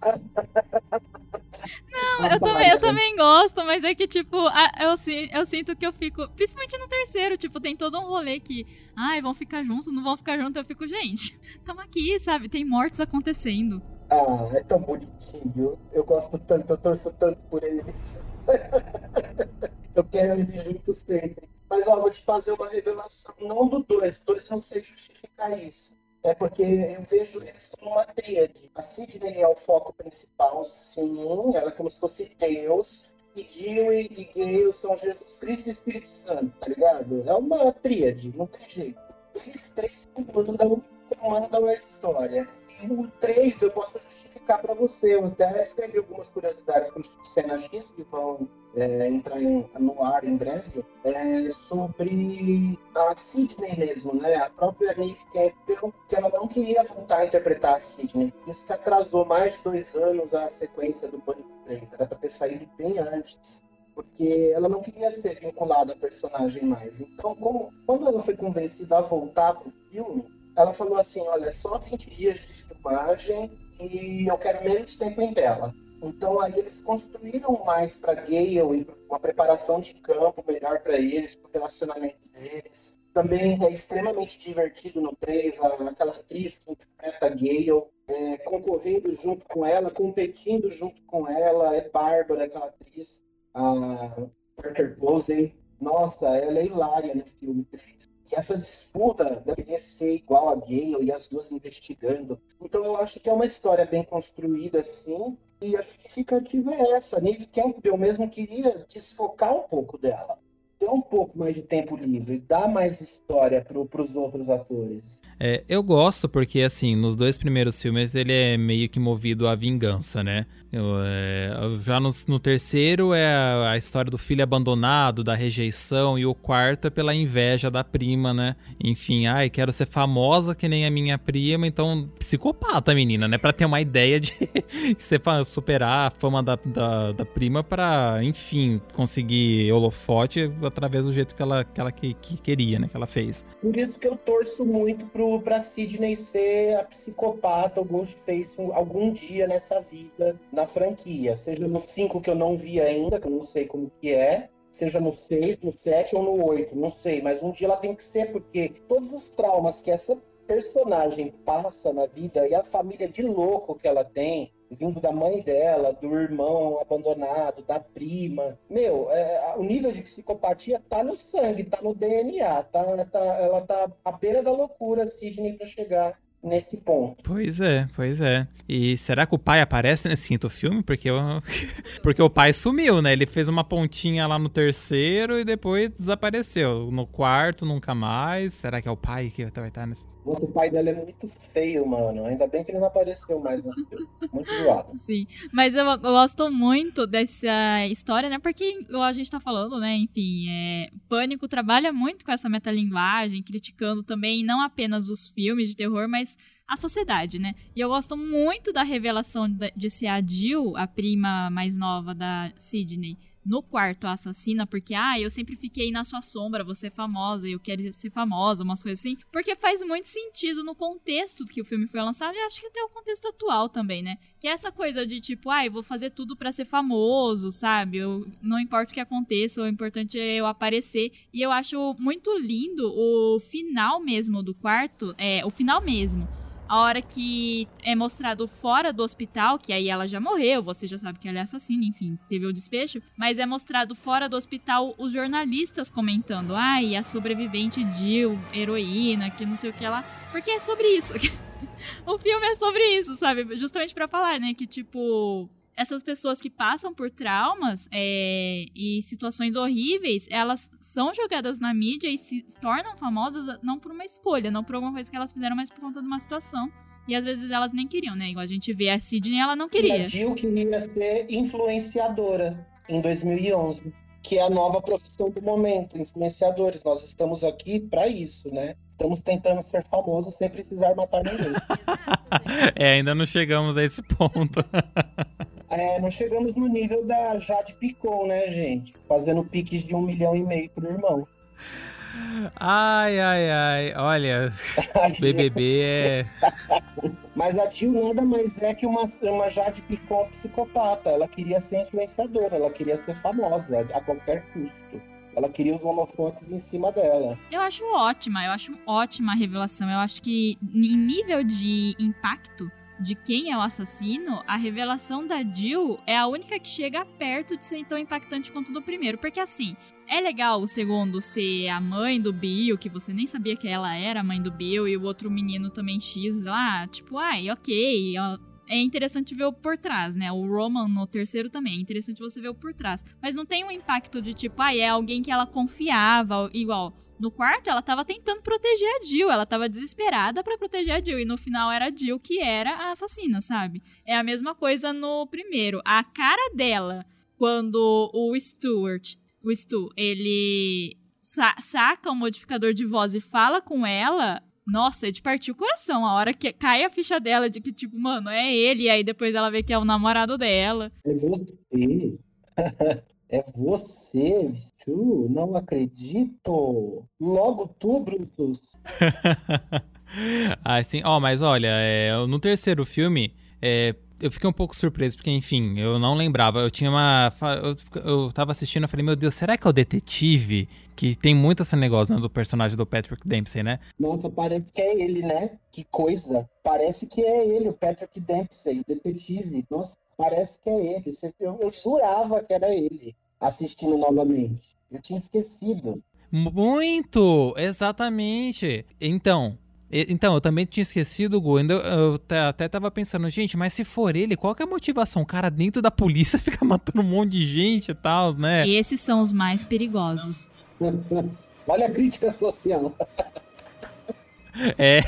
Não, eu também, eu também gosto, mas é que, tipo, eu, eu sinto que eu fico. Principalmente no terceiro, tipo, tem todo um rolê que. Ai, vão ficar juntos, não vão ficar juntos. Eu fico, gente, [LAUGHS] tamo aqui, sabe? Tem mortes acontecendo. Ah, é tão bonitinho. Eu gosto tanto, eu torço tanto por eles. [LAUGHS] eu quero eles juntos sempre. Mas ó, vou te fazer uma revelação, não do dois, dois não sei justificar isso. É porque eu vejo eles como uma tríade. A Sidney é o foco principal, sim, ela é como se fosse Deus. E Dewey e Gale são Jesus Cristo e Espírito Santo, tá ligado? É uma tríade, não tem jeito. Eles três comandam, comandam a história. O 3 eu posso justificar para você. Eu até escrevi algumas curiosidades para o Cena X que vão é, entrar em, no ar em breve, é, sobre a Sidney mesmo, né? A própria Neve Campbell, que ela não queria voltar a interpretar a Sidney. Isso que atrasou mais de dois anos a sequência do Pânico 3. Era para ter saído bem antes porque ela não queria ser vinculada à personagem mais. Então, como, quando ela foi convencida a voltar para o filme, ela falou assim: Olha, só 20 dias de filmagem e eu quero menos tempo em tela. Então aí eles construíram mais para Gale e uma preparação de campo melhor para eles, para o relacionamento deles. Também é extremamente divertido no 3, aquela atriz que interpreta Gale, é, concorrendo junto com ela, competindo junto com ela, é Bárbara, aquela atriz, a Parker Posey. Nossa, ela é hilária no filme 3. E essa disputa deveria ser igual a Gale e as duas investigando. Então eu acho que é uma história bem construída, assim, e a justificativa é essa. Neve Campbell mesmo queria desfocar um pouco dela. Ter um pouco mais de tempo livre, dar mais história para os outros atores. É, eu gosto porque, assim, nos dois primeiros filmes ele é meio que movido à vingança, né? Eu, é, já no, no, terceiro é a, a, história do filho abandonado, da rejeição, e o quarto é pela inveja da prima, né? Enfim, ai, quero ser famosa que nem a minha prima, então, psicopata, menina, né? Pra ter uma ideia de [LAUGHS] superar a fama da, da, da, prima pra, enfim, conseguir holofote através do jeito que ela, que ela que, que queria, né? Que ela fez. Por isso que eu torço muito pro pro, pra Sidney ser a psicopata, o Ghostface algum dia nessa vida, na franquia. Seja no 5 que eu não vi ainda, que eu não sei como que é, seja no 6, no 7 ou no 8, não sei, mas um dia ela tem que ser, porque todos os traumas que essa personagem passa na vida e a família de louco que ela tem, vindo da mãe dela, do irmão abandonado, da prima. Meu, é, o nível de psicopatia tá no sangue, tá no DNA, tá, tá, ela tá à beira da loucura, Sidney, para chegar nesse ponto. Pois é, pois é. E será que o pai aparece nesse quinto filme? Porque, eu... [LAUGHS] Porque o pai sumiu, né? Ele fez uma pontinha lá no terceiro e depois desapareceu. No quarto, nunca mais. Será que é o pai que vai estar nesse? Nossa, o pai dela é muito feio, mano. Ainda bem que ele não apareceu mais filme. Muito zoado. [LAUGHS] Sim, mas eu, eu, gosto muito dessa história, né? Porque a gente tá falando, né? Enfim, é, Pânico trabalha muito com essa metalinguagem, criticando também não apenas os filmes de terror, mas a sociedade, né? E eu gosto muito da revelação de ser a Jill, a prima mais nova da Sidney no quarto assassina, porque, ah, eu sempre fiquei na sua sombra, você é famosa, eu quero ser famosa, umas coisas assim. Porque faz muito sentido no contexto que o filme foi lançado e acho que até o contexto atual também, né? Que é essa coisa de tipo, ah, eu vou fazer tudo para ser famoso, sabe? Eu, não importa o que aconteça, o importante é eu aparecer. E eu acho muito lindo o final mesmo do quarto, é, o final mesmo a hora que é mostrado fora do hospital, que aí ela já morreu, você já sabe que ela é assassina, enfim, teve o desfecho, mas é mostrado fora do hospital os jornalistas comentando, ai, ah, a sobrevivente Jill, heroína, que não sei o que lá, porque é sobre isso. [LAUGHS] o filme é sobre isso, sabe? Justamente para falar, né, que tipo, essas pessoas que passam por traumas é, e situações horríveis, elas são jogadas na mídia e se tornam famosas não por uma escolha, não por alguma coisa que elas fizeram, mas por conta de uma situação. E às vezes elas nem queriam, né? Igual a gente vê a Sidney, ela não queria. E a Jill queria ser influenciadora em 2011, que é a nova profissão do momento, influenciadores. Nós estamos aqui para isso, né? Estamos tentando ser famosos sem precisar matar ninguém. [LAUGHS] é, ainda não chegamos a esse ponto. [LAUGHS] É, não chegamos no nível da Jade Picon, né, gente? Fazendo piques de um milhão e meio pro irmão. Ai, ai, ai. Olha, [LAUGHS] BBB é. [LAUGHS] Mas a Jill nada mais é que uma, uma Jade Picon psicopata. Ela queria ser influenciadora, ela queria ser famosa a qualquer custo. Ela queria os holofotes em cima dela. Eu acho ótima, eu acho ótima a revelação. Eu acho que em nível de impacto, de quem é o assassino, a revelação da Jill é a única que chega perto de ser tão impactante quanto do primeiro. Porque assim, é legal o segundo ser a mãe do Bill, que você nem sabia que ela era a mãe do Bill, e o outro menino também X lá, tipo, ai, ok, é interessante ver o por trás, né? O Roman no terceiro também, é interessante você ver o por trás. Mas não tem um impacto de tipo, ah, é alguém que ela confiava, igual. No quarto, ela tava tentando proteger a Jill, ela tava desesperada para proteger a Jill, e no final era a Jill que era a assassina, sabe? É a mesma coisa no primeiro. A cara dela, quando o Stuart, o Stu, ele sa saca o modificador de voz e fala com ela, nossa, é de partir o coração. A hora que cai a ficha dela de que, tipo, mano, é ele, e aí depois ela vê que é o namorado dela. É você. [LAUGHS] É você, Stu? Não acredito. Logo tu, Brutus. [LAUGHS] ah, sim. Ó, oh, mas olha, é, no terceiro filme, é, eu fiquei um pouco surpreso, porque, enfim, eu não lembrava. Eu tinha uma. Eu, eu tava assistindo e falei, meu Deus, será que é o detetive? Que tem muito esse negócio né, do personagem do Patrick Dempsey, né? Nossa, parece que é ele, né? Que coisa. Parece que é ele, o Patrick Dempsey, o detetive. Nossa, parece que é ele. Eu, eu jurava que era ele assistindo novamente. Eu tinha esquecido. Muito! Exatamente. Então, então, eu também tinha esquecido, Gu. Eu, eu, até tava pensando, gente, mas se for ele, qual que é a motivação? O cara dentro da polícia [LAUGHS] fica matando um monte de gente e tal, né? E esses são os mais perigosos. [LAUGHS] Olha a crítica social. [LAUGHS] É.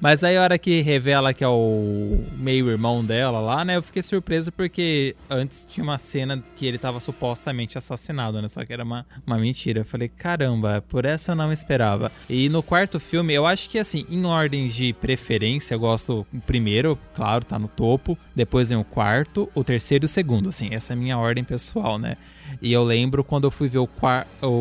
Mas aí a hora que revela que é o meio-irmão dela lá, né? Eu fiquei surpreso porque antes tinha uma cena que ele tava supostamente assassinado, né? Só que era uma, uma mentira. Eu falei, caramba, por essa eu não esperava. E no quarto filme, eu acho que assim, em ordens de preferência, eu gosto o primeiro, claro, tá no topo. Depois vem o quarto, o terceiro e o segundo. Assim, essa é a minha ordem pessoal, né? E eu lembro quando eu fui ver o,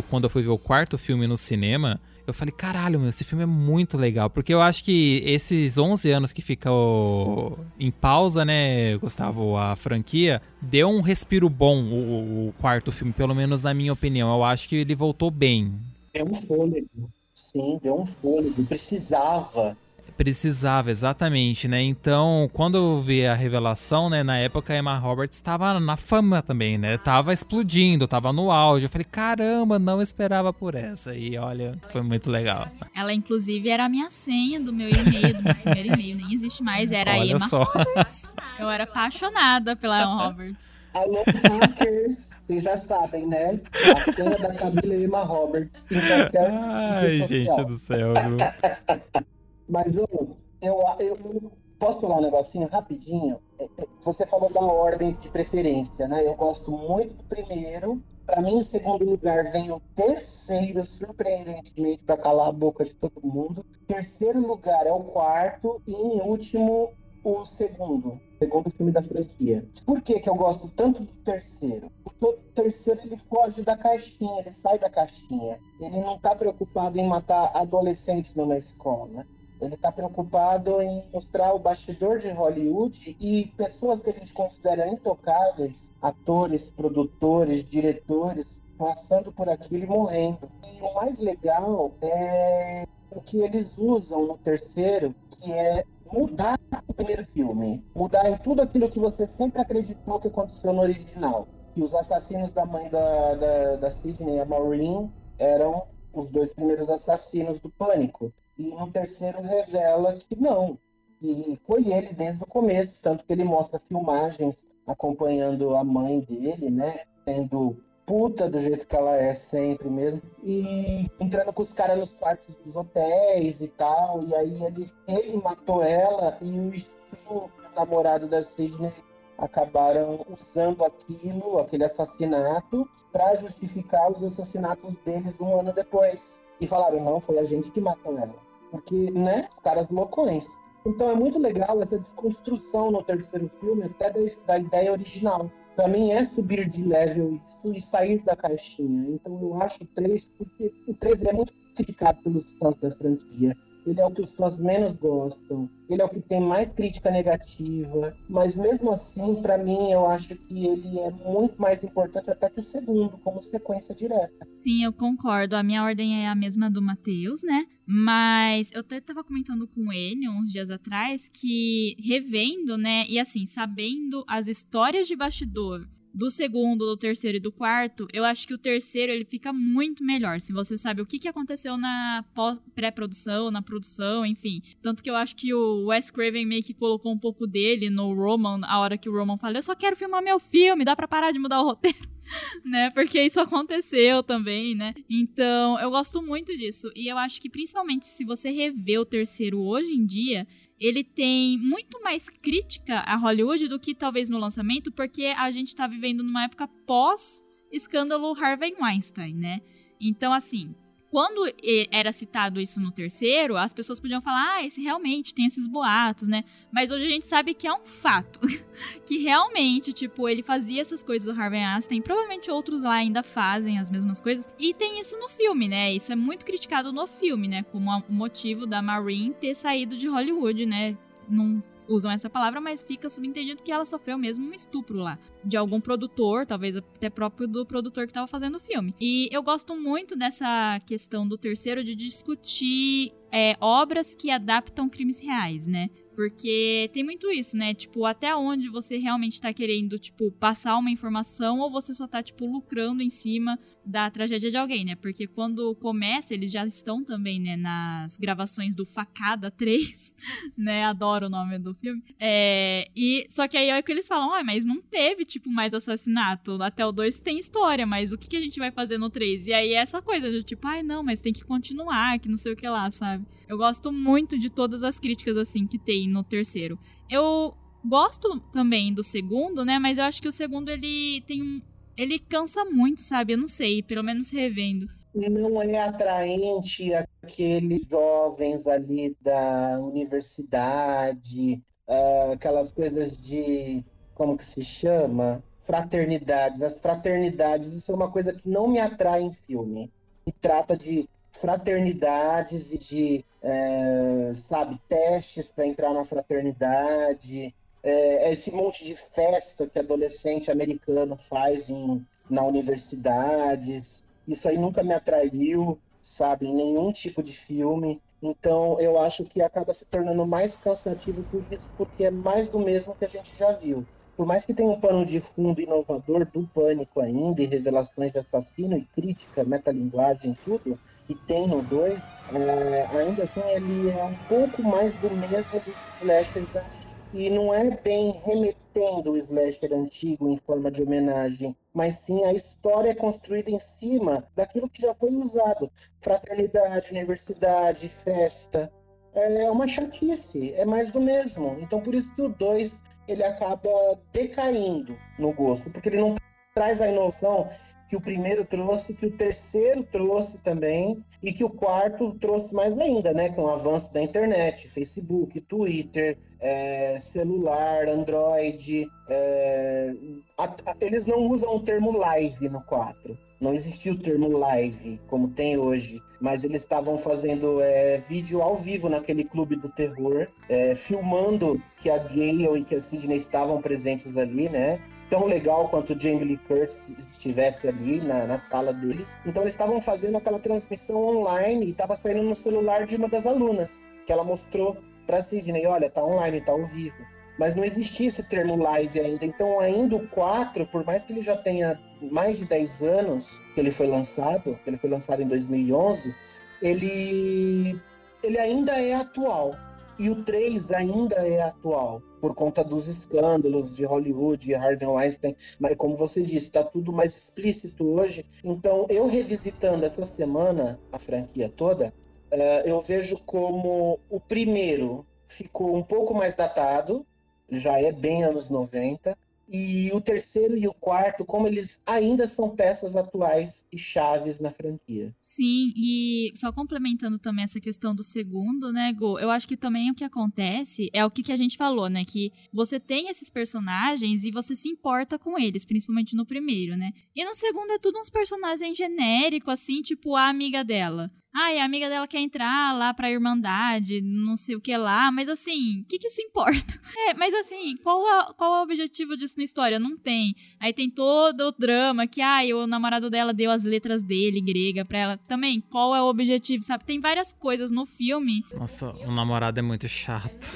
quando eu fui ver o quarto filme no cinema eu falei, caralho, meu, esse filme é muito legal. Porque eu acho que esses 11 anos que ficou em pausa, né, Gustavo, a franquia, deu um respiro bom o, o quarto filme, pelo menos na minha opinião. Eu acho que ele voltou bem. É um fôlego. Sim, deu um fôlego, precisava. Precisava, exatamente, né? Então, quando eu vi a revelação, né? Na época a Emma Roberts estava na fama também, né? Tava explodindo, tava no auge. Eu falei, caramba, não esperava por essa. E olha, foi muito legal. Ela, inclusive, era a minha senha do meu e-mail, do meu primeiro e-mail. Nem existe mais, era olha Emma só. Roberts. Eu era apaixonada pela Emma Roberts. Alô, hackers! Vocês já sabem, né? A senha da Camila Emma Roberts em qualquer Ai, gente do céu, viu? [LAUGHS] Mas eu, eu, eu, posso falar um negocinho rapidinho? É, é, você falou da ordem de preferência, né? Eu gosto muito do primeiro. Para mim, em segundo lugar, vem o terceiro, surpreendentemente, para calar a boca de todo mundo. Terceiro lugar é o quarto. E, em último, o segundo. Segundo filme da franquia. Por que, que eu gosto tanto do terceiro? Porque o terceiro ele foge da caixinha, ele sai da caixinha. Ele não está preocupado em matar adolescentes numa escola. Ele está preocupado em mostrar o bastidor de Hollywood e pessoas que a gente considera intocáveis, atores, produtores, diretores, passando por aquilo e morrendo. E o mais legal é o que eles usam no terceiro, que é mudar o primeiro filme, mudar em tudo aquilo que você sempre acreditou que aconteceu no original. Que os assassinos da mãe da, da, da Sidney, a Maureen, eram os dois primeiros assassinos do Pânico. E no terceiro revela que não. E foi ele desde o começo, tanto que ele mostra filmagens acompanhando a mãe dele, né? Sendo puta do jeito que ela é sempre mesmo. E entrando com os caras nos quartos dos hotéis e tal. E aí ele, ele matou ela e o, o namorado da Sidney acabaram usando aquilo, aquele assassinato, para justificar os assassinatos deles um ano depois. E falaram, não, foi a gente que matou ela. Porque, né, os caras loucões. Então é muito legal essa desconstrução no terceiro filme, até da, da ideia original. Para mim é subir de level isso e sair da caixinha. Então eu acho o 3, porque o 3 é muito criticado pelos fãs da franquia ele é o que os fãs menos gostam, ele é o que tem mais crítica negativa, mas mesmo assim, para mim, eu acho que ele é muito mais importante até que o segundo, como sequência direta. Sim, eu concordo. A minha ordem é a mesma do Matheus, né? Mas eu até tava comentando com ele uns dias atrás que revendo, né, e assim, sabendo as histórias de bastidor do segundo, do terceiro e do quarto, eu acho que o terceiro ele fica muito melhor. Se você sabe o que, que aconteceu na pré-produção, na produção, enfim. Tanto que eu acho que o Wes Craven meio que colocou um pouco dele no Roman, a hora que o Roman falou: Eu só quero filmar meu filme, dá pra parar de mudar o roteiro. [LAUGHS] né? Porque isso aconteceu também, né? Então, eu gosto muito disso. E eu acho que principalmente se você rever o terceiro hoje em dia, ele tem muito mais crítica a Hollywood do que talvez no lançamento, porque a gente está vivendo numa época pós escândalo Harvey Weinstein, né? Então, assim, quando era citado isso no terceiro, as pessoas podiam falar, ah, esse realmente tem esses boatos, né? Mas hoje a gente sabe que é um fato. [LAUGHS] que realmente, tipo, ele fazia essas coisas do Harvey Weinstein, provavelmente outros lá ainda fazem as mesmas coisas. E tem isso no filme, né? Isso é muito criticado no filme, né? Como o motivo da Maureen ter saído de Hollywood, né? Num usam essa palavra, mas fica subentendido que ela sofreu mesmo um estupro lá. De algum produtor, talvez até próprio do produtor que estava fazendo o filme. E eu gosto muito dessa questão do terceiro de discutir é, obras que adaptam crimes reais, né? Porque tem muito isso, né? Tipo, até onde você realmente tá querendo, tipo, passar uma informação ou você só tá, tipo, lucrando em cima da tragédia de alguém, né? Porque quando começa, eles já estão também, né, nas gravações do Facada 3, [LAUGHS] né? Adoro o nome do filme. É, e, só que aí é que eles falam, ah, mas não teve, tipo, mais assassinato. Até o 2 tem história, mas o que, que a gente vai fazer no 3? E aí é essa coisa de, tipo, ai, não, mas tem que continuar, que não sei o que lá, sabe? Eu gosto muito de todas as críticas, assim, que tem no terceiro. Eu gosto também do segundo, né? Mas eu acho que o segundo, ele tem um ele cansa muito, sabe? Eu não sei, pelo menos revendo. Não é atraente aqueles jovens ali da universidade, uh, aquelas coisas de. Como que se chama? Fraternidades. As fraternidades, isso é uma coisa que não me atrai em filme. E trata de fraternidades e de, é, sabe, testes para entrar na fraternidade é, esse monte de festa que adolescente americano faz em, na universidades. Isso aí nunca me atraiu. sabe, em nenhum tipo de filme. Então eu acho que acaba se tornando mais cansativo por isso, porque é mais do mesmo que a gente já viu. Por mais que tenha um pano de fundo inovador do pânico ainda, e revelações de assassino e crítica, metalinguagem, tudo, que tem no 2, é, ainda assim ele é um pouco mais do mesmo dos slashers antigos e não é bem remetendo o slasher antigo em forma de homenagem, mas sim a história construída em cima daquilo que já foi usado. Fraternidade, universidade, festa. É uma chatice, é mais do mesmo. Então por isso que o 2 ele acaba decaindo no gosto, porque ele não traz a inovação que o primeiro trouxe, que o terceiro trouxe também, e que o quarto trouxe mais ainda, né? Com o avanço da internet, Facebook, Twitter, é, celular, Android. É, a, a, eles não usam o termo live no 4. Não existia o termo live, como tem hoje, mas eles estavam fazendo é, vídeo ao vivo naquele clube do terror, é, filmando que a Gale e que a Sidney estavam presentes ali, né? Tão legal quanto Jamie Lee Curtis estivesse ali na, na sala deles. Então eles estavam fazendo aquela transmissão online e estava saindo no celular de uma das alunas, que ela mostrou para Sidney, olha, tá online, tá ao vivo. Mas não existia esse termo live ainda. Então, ainda o 4, por mais que ele já tenha mais de 10 anos que ele foi lançado, ele foi lançado em 2011, ele, ele ainda é atual. E o 3 ainda é atual por conta dos escândalos de Hollywood e Harvey Weinstein, mas como você disse, está tudo mais explícito hoje. Então, eu revisitando essa semana a franquia toda, uh, eu vejo como o primeiro ficou um pouco mais datado, já é bem anos 90, e o terceiro e o quarto, como eles ainda são peças atuais e chaves na franquia. Sim, e só complementando também essa questão do segundo, né, Go? Eu acho que também o que acontece é o que, que a gente falou, né? Que você tem esses personagens e você se importa com eles, principalmente no primeiro, né? E no segundo é tudo uns personagens genéricos, assim, tipo a amiga dela. Ai, a amiga dela quer entrar lá pra Irmandade, não sei o que lá, mas assim, o que, que isso importa? [LAUGHS] É, mas assim, qual é, qual é o objetivo disso na história? Não tem. Aí tem todo o drama que, ai, o namorado dela deu as letras dele, grega, pra ela. Também, qual é o objetivo, sabe? Tem várias coisas no filme. Nossa, o namorado é muito chato.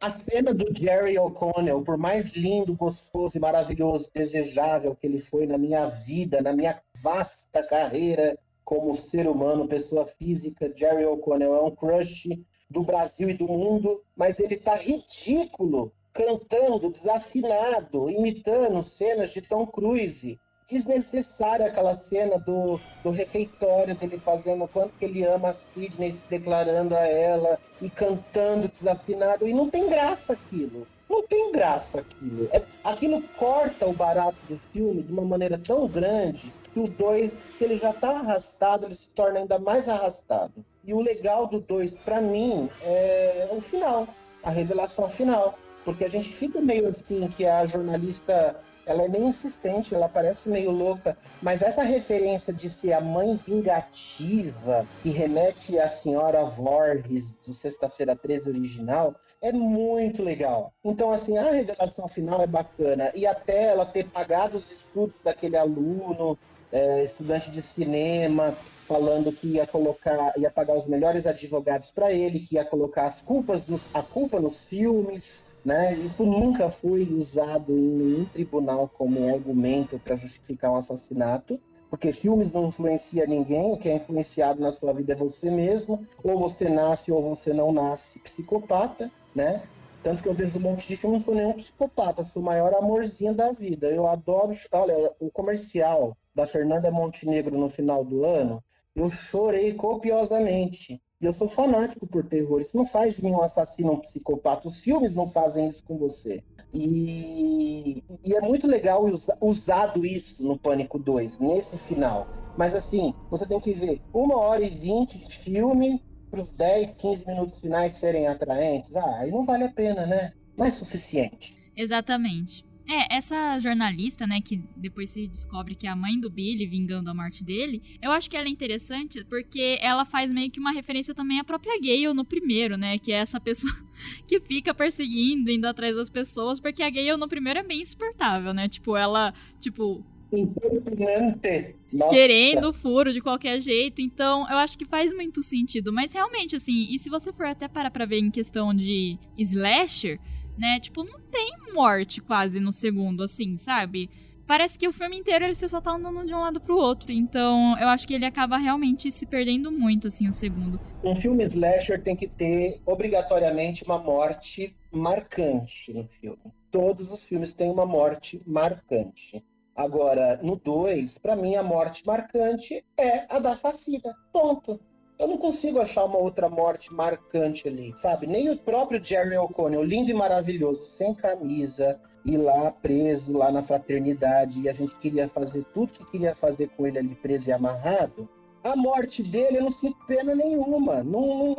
A cena do Jerry O'Connell, por mais lindo, gostoso e maravilhoso, desejável que ele foi na minha vida, na minha vasta carreira como ser humano, pessoa física, Jerry O'Connell é um crush do Brasil e do mundo, mas ele tá ridículo, cantando, desafinado, imitando cenas de Tom Cruise. Desnecessária aquela cena do, do refeitório dele fazendo quanto que ele ama a Sidney, se declarando a ela e cantando desafinado. E não tem graça aquilo. Não tem graça aquilo. É, aquilo corta o barato do filme de uma maneira tão grande que o 2, que ele já está arrastado, ele se torna ainda mais arrastado. E o legal do 2, para mim, é o final, a revelação final. Porque a gente fica meio assim, que a jornalista ela é meio insistente, ela parece meio louca, mas essa referência de ser a mãe vingativa, que remete à senhora Voorhees do Sexta-feira 13 original, é muito legal. Então, assim, a revelação final é bacana. E até ela ter pagado os estudos daquele aluno, é, estudante de cinema, falando que ia colocar, ia pagar os melhores advogados para ele, que ia colocar as culpas nos, a culpa nos filmes, né? Isso nunca foi usado em nenhum tribunal como argumento para justificar um assassinato, porque filmes não influencia ninguém, o que é influenciado na sua vida é você mesmo, ou você nasce ou você não nasce psicopata, né? Tanto que eu vejo um monte de filme, não sou nenhum psicopata, sou o maior amorzinho da vida. Eu adoro, olha, o comercial da Fernanda Montenegro no final do ano, eu chorei copiosamente. E eu sou fanático por terror. Isso não faz de mim um assassino, um psicopata. Os filmes não fazem isso com você. E, e é muito legal usado isso no Pânico 2, nesse final. Mas assim, você tem que ver uma hora e vinte de filme para os 10, 15 minutos finais serem atraentes. Ah, aí não vale a pena, né? Não é suficiente. Exatamente. É, essa jornalista, né, que depois se descobre que é a mãe do Billy, vingando a morte dele, eu acho que ela é interessante porque ela faz meio que uma referência também à própria Gale no primeiro, né, que é essa pessoa [LAUGHS] que fica perseguindo, indo atrás das pessoas, porque a Gale no primeiro é bem insuportável, né, tipo, ela, tipo, Importante. Nossa. Querendo o furo de qualquer jeito. Então, eu acho que faz muito sentido. Mas realmente, assim, e se você for até parar pra ver em questão de slasher, né? Tipo, não tem morte quase no segundo, assim, sabe? Parece que o filme inteiro ele só tá andando de um lado pro outro. Então, eu acho que ele acaba realmente se perdendo muito, assim, o segundo. Um filme slasher tem que ter, obrigatoriamente, uma morte marcante no filme. Todos os filmes têm uma morte marcante. Agora, no 2, para mim a morte marcante é a da assassina. Ponto. Eu não consigo achar uma outra morte marcante ali, sabe? Nem o próprio Jeremy O'Connell, lindo e maravilhoso, sem camisa, e lá preso, lá na fraternidade, e a gente queria fazer tudo que queria fazer com ele ali preso e amarrado. A morte dele eu não sinto pena nenhuma. Não, não,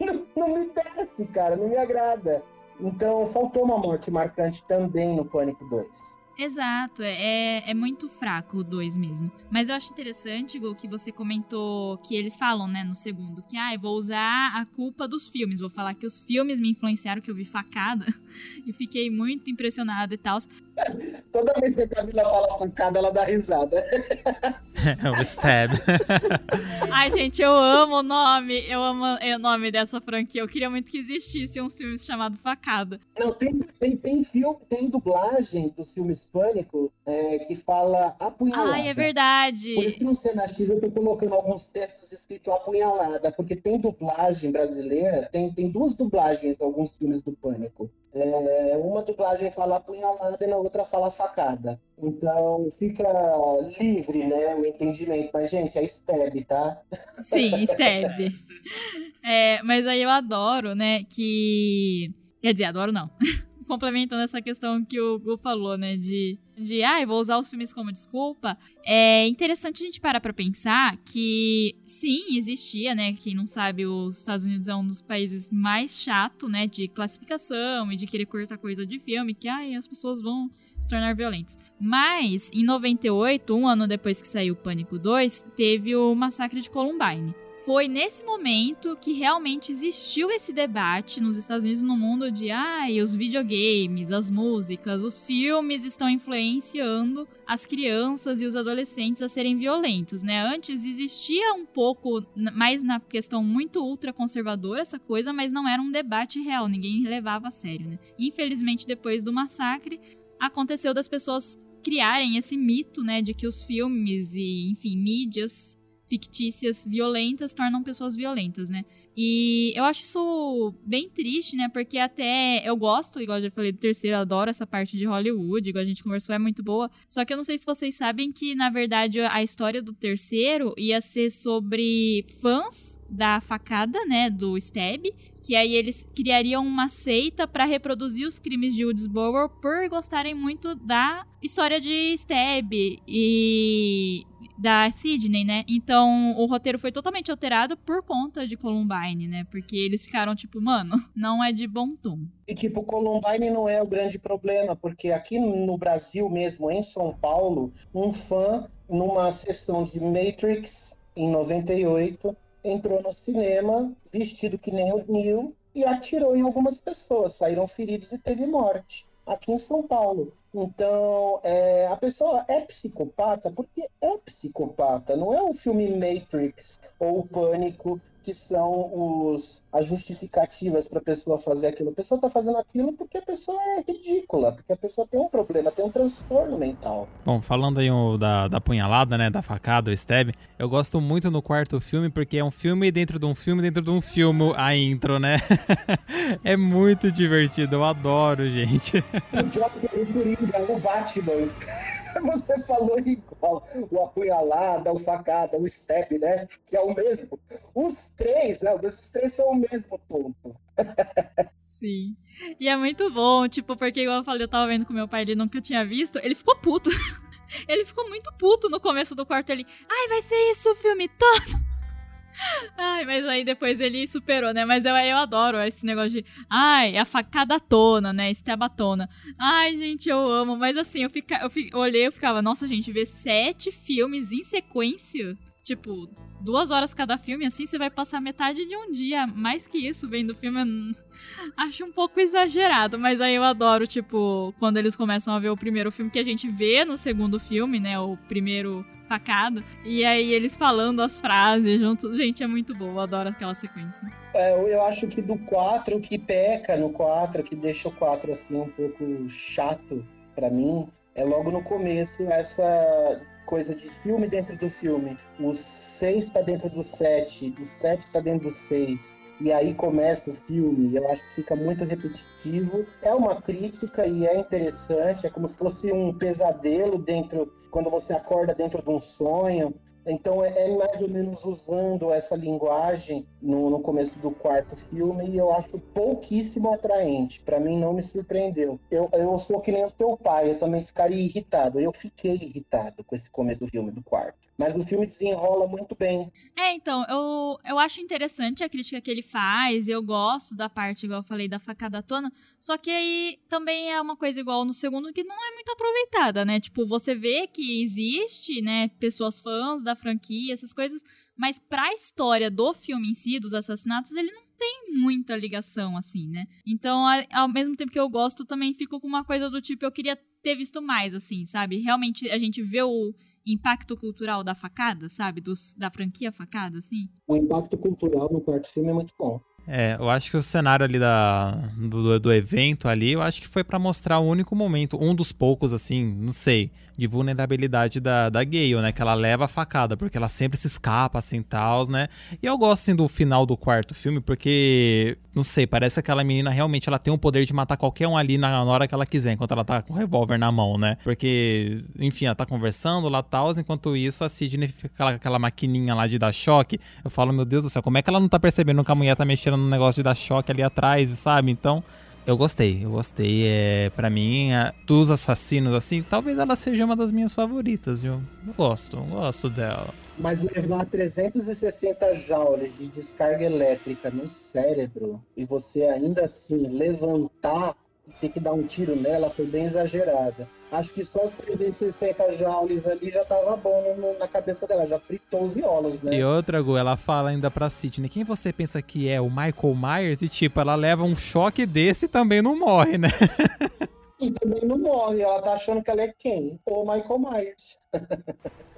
[LAUGHS] não me desce, cara, não me agrada. Então faltou uma morte marcante também no Pânico 2. Exato, é, é, é muito fraco o 2 mesmo. Mas eu acho interessante, Gu, que você comentou que eles falam, né, no segundo, que ah, eu vou usar a culpa dos filmes. Vou falar que os filmes me influenciaram, que eu vi facada. [LAUGHS] e fiquei muito impressionada e tal. [LAUGHS] Toda vez que a Camila fala facada, ela dá risada. [LAUGHS] é o stab. [LAUGHS] Ai, gente, eu amo o nome. Eu amo o nome dessa franquia. Eu queria muito que existisse um filme chamado Facada. Não, tem, tem, tem filme, tem dublagem dos filmes hispânico é, que fala apunhalada. Ai, é verdade. Por isso que no Cena X eu tô colocando alguns textos escritos apunhalada, porque tem dublagem brasileira, tem, tem duas dublagens em alguns filmes do Pânico. É, uma dublagem fala apunhalada e na outra fala facada. Então fica livre, né, o entendimento. Mas, gente, é stab, tá? Sim, stab. [LAUGHS] é, mas aí eu adoro, né, que... Quer dizer, adoro não. Complementando essa questão que o Gu falou, né, de, de ah, vou usar os filmes como desculpa, é interessante a gente parar pra pensar que, sim, existia, né, quem não sabe, os Estados Unidos é um dos países mais chato, né, de classificação e de querer cortar coisa de filme, que, ai, as pessoas vão se tornar violentas. Mas, em 98, um ano depois que saiu o Pânico 2, teve o massacre de Columbine foi nesse momento que realmente existiu esse debate nos Estados Unidos e no mundo de ah, os videogames, as músicas, os filmes estão influenciando as crianças e os adolescentes a serem violentos, né? Antes existia um pouco mais na questão muito ultraconservadora essa coisa, mas não era um debate real, ninguém levava a sério, né? Infelizmente, depois do massacre, aconteceu das pessoas criarem esse mito, né, de que os filmes e, enfim, mídias fictícias violentas tornam pessoas violentas, né? E eu acho isso bem triste, né? Porque até eu gosto, igual eu já falei do terceiro, eu adoro essa parte de Hollywood, igual a gente conversou, é muito boa. Só que eu não sei se vocês sabem que, na verdade, a história do terceiro ia ser sobre fãs da facada, né? Do Stab. Que aí eles criariam uma seita para reproduzir os crimes de Woodsboro por gostarem muito da história de Stab. E da Sidney, né? Então o roteiro foi totalmente alterado por conta de Columbine, né? Porque eles ficaram tipo, mano, não é de bom tom. E tipo, Columbine não é o grande problema, porque aqui no Brasil mesmo, em São Paulo, um fã numa sessão de Matrix em 98 entrou no cinema vestido que nem o Neo e atirou em algumas pessoas, saíram feridos e teve morte aqui em São Paulo. Então, é, a pessoa é psicopata porque é psicopata. Não é o filme Matrix ou o Pânico que são os, as justificativas para a pessoa fazer aquilo. A pessoa está fazendo aquilo porque a pessoa é ridícula, porque a pessoa tem um problema, tem um transtorno mental. Bom, falando aí da, da punhalada, né, da facada, o stab, eu gosto muito no quarto filme porque é um filme dentro de um filme dentro de um filme, a intro, né? [LAUGHS] é muito divertido, eu adoro, gente. o Joker, o Coringa, o Batman. [LAUGHS] Você falou igual. O apunhalada, o facada, o step, né? Que é o mesmo. Os três, né? Os três são o mesmo ponto. Sim. E é muito bom, tipo, porque igual eu falei, eu tava vendo com meu pai, ele nunca tinha visto, ele ficou puto. [LAUGHS] ele ficou muito puto no começo do quarto ali. Ai, vai ser isso o filme todo. Ai, mas aí depois ele superou, né? Mas eu, eu adoro esse negócio de. Ai, a facada tona, né? Estebatona. Ai, gente, eu amo. Mas assim, eu, fica, eu, eu olhei e ficava, nossa, gente, ver sete filmes em sequência. tipo, duas horas cada filme, assim, você vai passar metade de um dia. Mais que isso, vendo o filme, eu [LAUGHS] acho um pouco exagerado. Mas aí eu adoro, tipo, quando eles começam a ver o primeiro filme que a gente vê no segundo filme, né? O primeiro facada. E aí eles falando as frases junto. Gente, é muito bom. Eu adoro aquela sequência. É, eu acho que do 4, o que peca no 4, que deixa o 4 assim um pouco chato para mim, é logo no começo essa coisa de filme dentro do filme. O 6 está dentro do 7, o 7 está dentro do 6. E aí começa o filme, eu acho que fica muito repetitivo. É uma crítica e é interessante, é como se fosse um pesadelo dentro, quando você acorda dentro de um sonho. Então é, é, mais ou menos usando essa linguagem no, no, começo do quarto filme e eu acho pouquíssimo atraente. Para mim não me surpreendeu. Eu, eu sou que nem o teu pai, eu também ficaria irritado. Eu fiquei irritado com esse começo do filme do quarto. Mas o filme desenrola muito bem. É, então, eu, eu acho interessante a crítica que ele faz, eu gosto da parte, igual eu falei, da facada tona, só que aí também é uma coisa igual no segundo que não é muito aproveitada, né? Tipo, você vê que existe, né, pessoas fãs da franquia, essas coisas, mas pra história do filme em si, dos assassinatos, ele não tem muita ligação, assim, né? Então, ao mesmo tempo que eu gosto, também fico com uma coisa do tipo, eu queria ter visto mais, assim, sabe? Realmente a gente vê o impacto cultural da facada, sabe? Dos, da franquia facada, assim. O impacto cultural no quarto filme é muito bom. É, eu acho que o cenário ali da, do, do evento ali, eu acho que foi para mostrar o único momento, um dos poucos, assim, não sei, de vulnerabilidade da, da Gale, né? Que ela leva a facada, porque ela sempre se escapa, assim, tal, né? E eu gosto, assim, do final do quarto filme, porque, não sei, parece que aquela menina realmente ela tem o poder de matar qualquer um ali na, na hora que ela quiser, enquanto ela tá com o revólver na mão, né? Porque, enfim, ela tá conversando lá, tal, enquanto isso a Sidney fica aquela, aquela maquininha lá de dar choque. Eu falo, meu Deus do céu, como é que ela não tá percebendo que a mulher tá mexendo no negócio de dar choque ali atrás, sabe? Então, eu gostei, eu gostei. É, para mim, a, dos assassinos, assim, talvez ela seja uma das minhas favoritas, viu? Eu gosto, eu gosto dela. Mas levar 360 joules de descarga elétrica no cérebro e você ainda assim levantar e ter que dar um tiro nela foi bem exagerada. Acho que só os 360 joules ali já tava bom no, na cabeça dela, já fritou os violos, né? E outra, Gu, ela fala ainda pra Sidney, quem você pensa que é o Michael Myers? E tipo, ela leva um choque desse e também não morre, né? e também não morre, ela tá achando que ela é quem? O Michael Myers. [LAUGHS]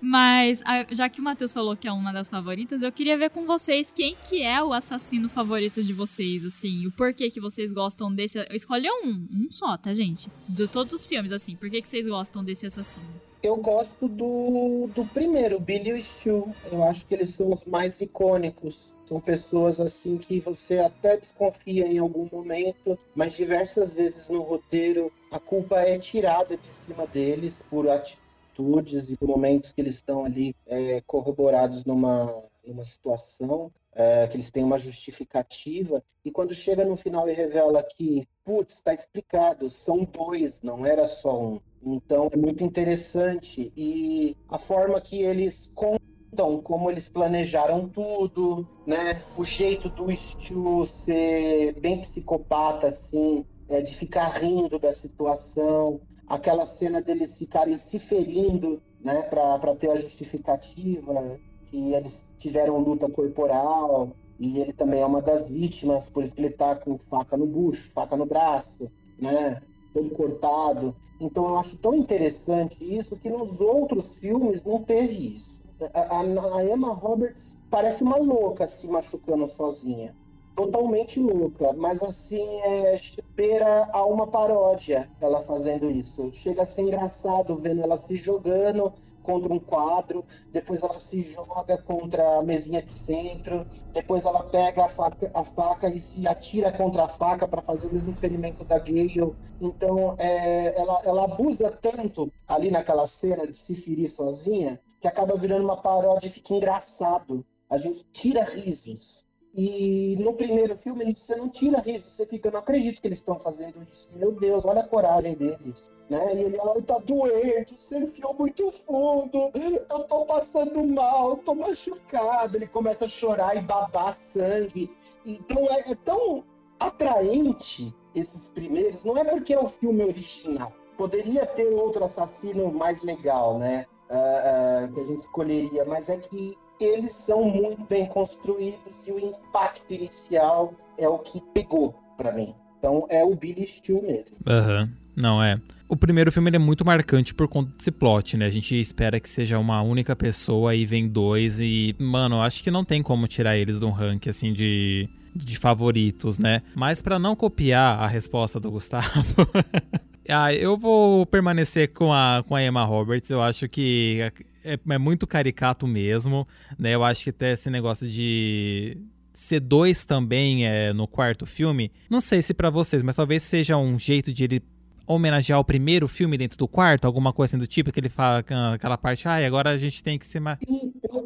Mas, já que o Matheus falou que é uma das favoritas, eu queria ver com vocês quem que é o assassino favorito de vocês, assim, o porquê que vocês gostam desse... Escolha um, um só, tá, gente? De todos os filmes, assim, por que, que vocês gostam desse assassino? Eu gosto do, do primeiro, Billy e Stu. Eu acho que eles são os mais icônicos. São pessoas assim que você até desconfia em algum momento, mas diversas vezes no roteiro a culpa é tirada de cima deles por atitudes atitudes e momentos que eles estão ali é, corroborados numa, numa situação, é, que eles têm uma justificativa, e quando chega no final e revela que, putz, está explicado, são dois, não era só um. Então é muito interessante. E a forma que eles contam como eles planejaram tudo, né? O jeito do Stu ser bem psicopata, assim, é, de ficar rindo da situação aquela cena deles ficarem se ferindo, né, para ter a justificativa que eles tiveram luta corporal e ele também é uma das vítimas, por isso que ele tá com faca no bucho, faca no braço, né, todo cortado. Então eu acho tão interessante isso que nos outros filmes não teve isso. A, a, a Emma Roberts parece uma louca se machucando sozinha totalmente louca, mas assim, é, beira a uma paródia ela fazendo isso. Chega a ser engraçado vendo ela se jogando contra um quadro, depois ela se joga contra a mesinha de centro, depois ela pega a faca, a faca e se atira contra a faca para fazer o mesmo ferimento da Gale. Então, é, ela, ela abusa tanto ali naquela cena de se ferir sozinha que acaba virando uma paródia e fica engraçado. A gente tira risos e no primeiro filme você não tira riso, você fica, não acredito que eles estão fazendo isso. Meu Deus, olha a coragem deles. Né? E ele, ai, tá doente, você enfiou muito fundo, eu tô passando mal, tô machucado. Ele começa a chorar e babar sangue. Então é, é tão atraente esses primeiros, não é porque é o filme original. Poderia ter outro assassino mais legal, né? uh, uh, que a gente escolheria, mas é que eles são muito bem construídos e o impacto inicial é o que pegou para mim. Então é o Billy Steele mesmo. Aham, uhum. não é. O primeiro filme é muito marcante por conta desse plot, né? A gente espera que seja uma única pessoa e vem dois e, mano, acho que não tem como tirar eles de um rank assim de de favoritos, né? Mas para não copiar a resposta do Gustavo, [LAUGHS] ah, eu vou permanecer com a, com a Emma Roberts. Eu acho que é, é muito caricato mesmo, né? Eu acho que até esse negócio de ser dois também é, no quarto filme, não sei se para vocês, mas talvez seja um jeito de ele homenagear o primeiro filme dentro do quarto, alguma coisa assim do tipo, que ele fala aquela parte, ah, agora a gente tem que ser mais.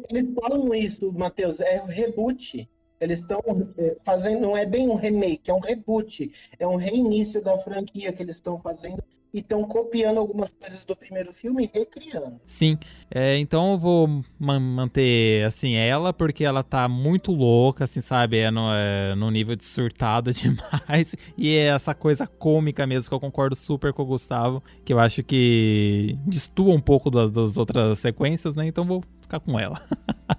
Eles falam isso, Matheus, é reboot. Eles estão é, fazendo, não é bem um remake, é um reboot, é um reinício da franquia que eles estão fazendo e estão copiando algumas coisas do primeiro filme e recriando. Sim, é, então eu vou manter assim ela porque ela tá muito louca, assim, sabe? É no, é no nível de surtada [LAUGHS] demais e é essa coisa cômica mesmo que eu concordo super com o Gustavo, que eu acho que destua um pouco das, das outras sequências, né? Então vou ficar com ela.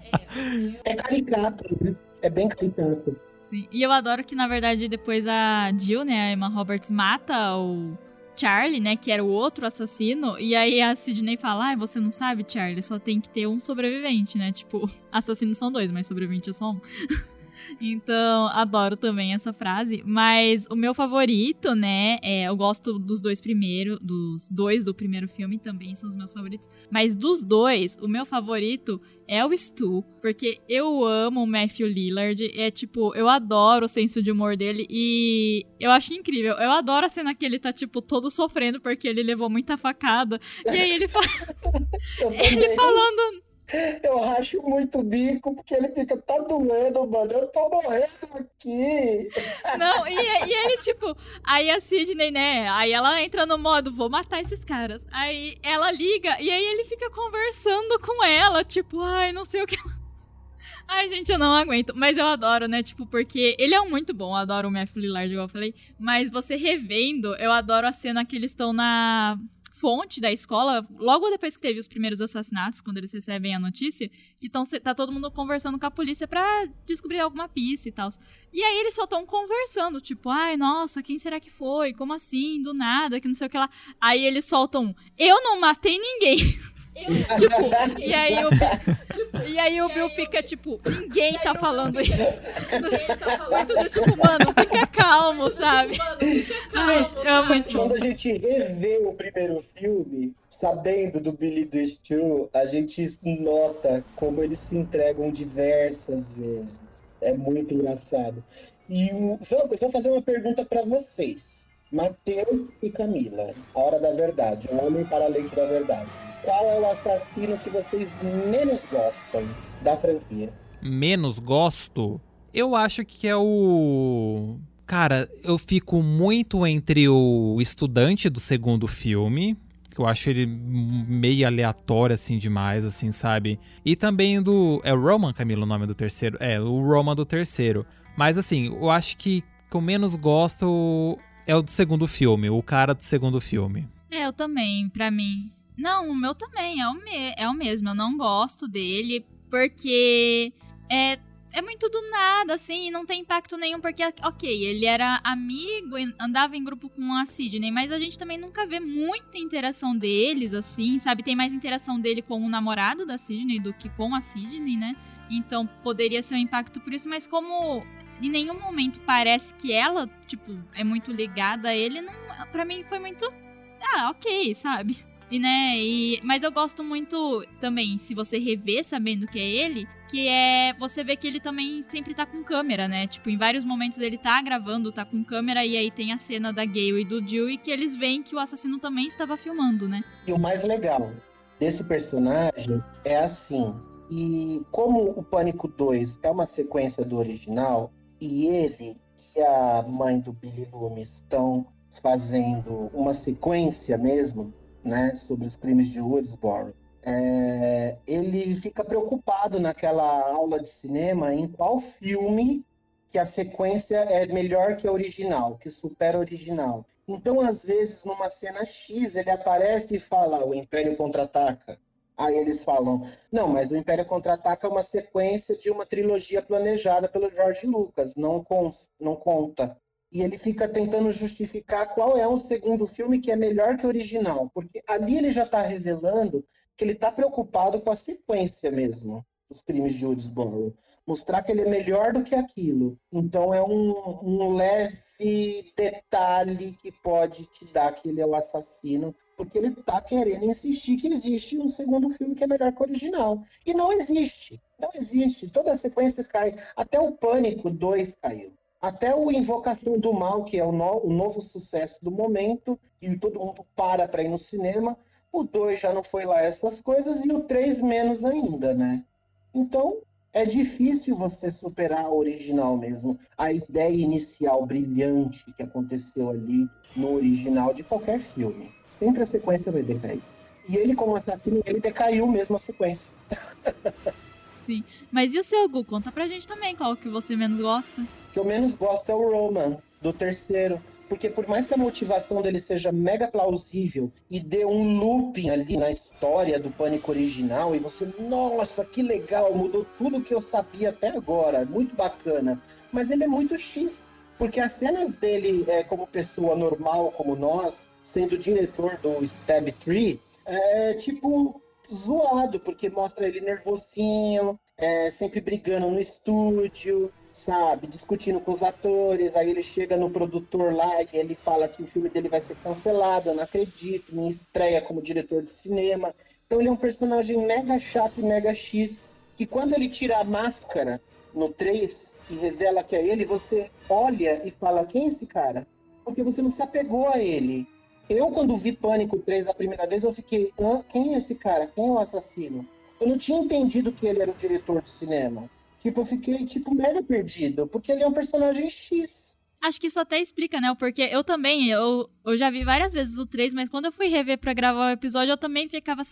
[LAUGHS] é caricato, né? É bem caricato. Sim. E eu adoro que, na verdade, depois a Jill, né, a Emma Roberts, mata o Charlie, né, que era o outro assassino, e aí a Sidney fala, ah, você não sabe, Charlie, só tem que ter um sobrevivente, né, tipo, [LAUGHS] assassinos são dois, mas sobrevivente é só um. [LAUGHS] Então, adoro também essa frase. Mas o meu favorito, né? É, eu gosto dos dois primeiros, dos dois do primeiro filme também são os meus favoritos. Mas dos dois, o meu favorito é o Stu, porque eu amo o Matthew Lillard. É tipo, eu adoro o senso de humor dele e eu acho incrível. Eu adoro a cena que ele tá, tipo, todo sofrendo porque ele levou muita facada. E aí ele fala. [LAUGHS] [LAUGHS] ele falando eu racho muito o bico porque ele fica, tá doendo, mano. Eu tô morrendo aqui. [LAUGHS] Não, e, e ele, tipo, aí a Sidney, né? Aí ela entra no modo, vou matar esses caras. Aí ela liga e aí ele fica conversando com ela, tipo, ai, não sei o que. [LAUGHS] Ai, gente, eu não aguento. Mas eu adoro, né? Tipo, porque ele é muito bom. Eu adoro o Matthew Lillard, igual eu falei. Mas você revendo, eu adoro a cena que eles estão na fonte da escola, logo depois que teve os primeiros assassinatos, quando eles recebem a notícia, que tão, tá todo mundo conversando com a polícia para descobrir alguma pista e tal. E aí eles só estão conversando, tipo, ai, nossa, quem será que foi? Como assim? Do nada, que não sei o que lá. Aí eles soltam, eu não matei ninguém. [LAUGHS] [LAUGHS] tipo, e aí o, tipo, e aí o Bill fica tipo, ninguém tá falando isso. Ninguém tá falando. Tudo tipo, mano, fica calmo, sabe? É muito Quando a gente revê o primeiro filme, sabendo do Billy do Stu, a gente nota como eles se entregam diversas vezes. É muito engraçado. E o, vou fazer uma pergunta para vocês. Mateus e Camila, a hora da verdade, o homem para a leite da verdade qual é o assassino que vocês menos gostam da franquia? Menos gosto? Eu acho que é o. Cara, eu fico muito entre o estudante do segundo filme, que eu acho ele meio aleatório, assim, demais, assim, sabe? E também do. É o Roman, Camilo, o nome do terceiro? É, o Roman do terceiro. Mas, assim, eu acho que que eu menos gosto é o do segundo filme, o cara do segundo filme. É, eu também, pra mim. Não, o meu também é o, me é o mesmo. Eu não gosto dele porque é, é muito do nada, assim, não tem impacto nenhum, porque, ok, ele era amigo, andava em grupo com a Sidney, mas a gente também nunca vê muita interação deles, assim, sabe? Tem mais interação dele com o namorado da Sidney do que com a Sidney, né? Então poderia ser um impacto por isso, mas como em nenhum momento parece que ela, tipo, é muito ligada a ele, não, pra mim foi muito. Ah, ok, sabe? E, né, e, mas eu gosto muito também, se você rever sabendo que é ele, que é você vê que ele também sempre tá com câmera, né? Tipo, em vários momentos ele tá gravando, tá com câmera, e aí tem a cena da Gale e do Jill e que eles veem que o assassino também estava filmando, né? E o mais legal desse personagem é assim. E como o Pânico 2 é uma sequência do original, e ele e a mãe do Billy Loomis estão fazendo uma sequência mesmo né, sobre os crimes de Woodsboro, é, ele fica preocupado naquela aula de cinema em qual filme que a sequência é melhor que a original, que supera a original. Então, às vezes, numa cena X, ele aparece e fala: o Império contra-ataca. Aí eles falam, não, mas o Império Contra-Ataca é uma sequência de uma trilogia planejada pelo George Lucas, não, não conta. E ele fica tentando justificar qual é um segundo filme que é melhor que o original, porque ali ele já está revelando que ele está preocupado com a sequência mesmo dos crimes de Woodsboro. Mostrar que ele é melhor do que aquilo. Então é um, um leve detalhe que pode te dar que ele é o assassino, porque ele está querendo insistir que existe um segundo filme que é melhor que o original. E não existe. Não existe. Toda a sequência cai. Até o Pânico 2 caiu. Até o Invocação do Mal, que é o, no, o novo sucesso do momento, que todo mundo para para ir no cinema. O 2 já não foi lá essas coisas e o 3 menos ainda, né? Então, é difícil você superar a original mesmo. A ideia inicial brilhante que aconteceu ali no original de qualquer filme. Sempre a sequência vai decair. E ele, como assassino, ele decaiu mesmo a sequência. [LAUGHS] Sim. Mas e o seu, Gu? Conta pra gente também qual que você menos gosta. O que eu menos gosto é o Roman, do terceiro. Porque por mais que a motivação dele seja mega plausível e dê um looping ali na história do Pânico original, e você, nossa, que legal, mudou tudo que eu sabia até agora, muito bacana. Mas ele é muito X. Porque as cenas dele é, como pessoa normal, como nós, sendo diretor do Stab Tree, é tipo zoado, porque mostra ele nervosinho, é, sempre brigando no estúdio, sabe? Discutindo com os atores. Aí ele chega no produtor lá e ele fala que o filme dele vai ser cancelado. Eu não acredito, me estreia como diretor de cinema. Então ele é um personagem mega chato e mega X. Que quando ele tira a máscara no 3 e revela que é ele, você olha e fala: quem é esse cara? Porque você não se apegou a ele. Eu, quando vi Pânico 3 a primeira vez, eu fiquei: quem é esse cara? Quem é o assassino? Eu não tinha entendido que ele era o diretor de cinema. Tipo, eu fiquei, tipo, mega perdido, porque ele é um personagem X. Acho que isso até explica, né? Porque eu também, eu, eu já vi várias vezes o 3, mas quando eu fui rever para gravar o episódio, eu também ficava,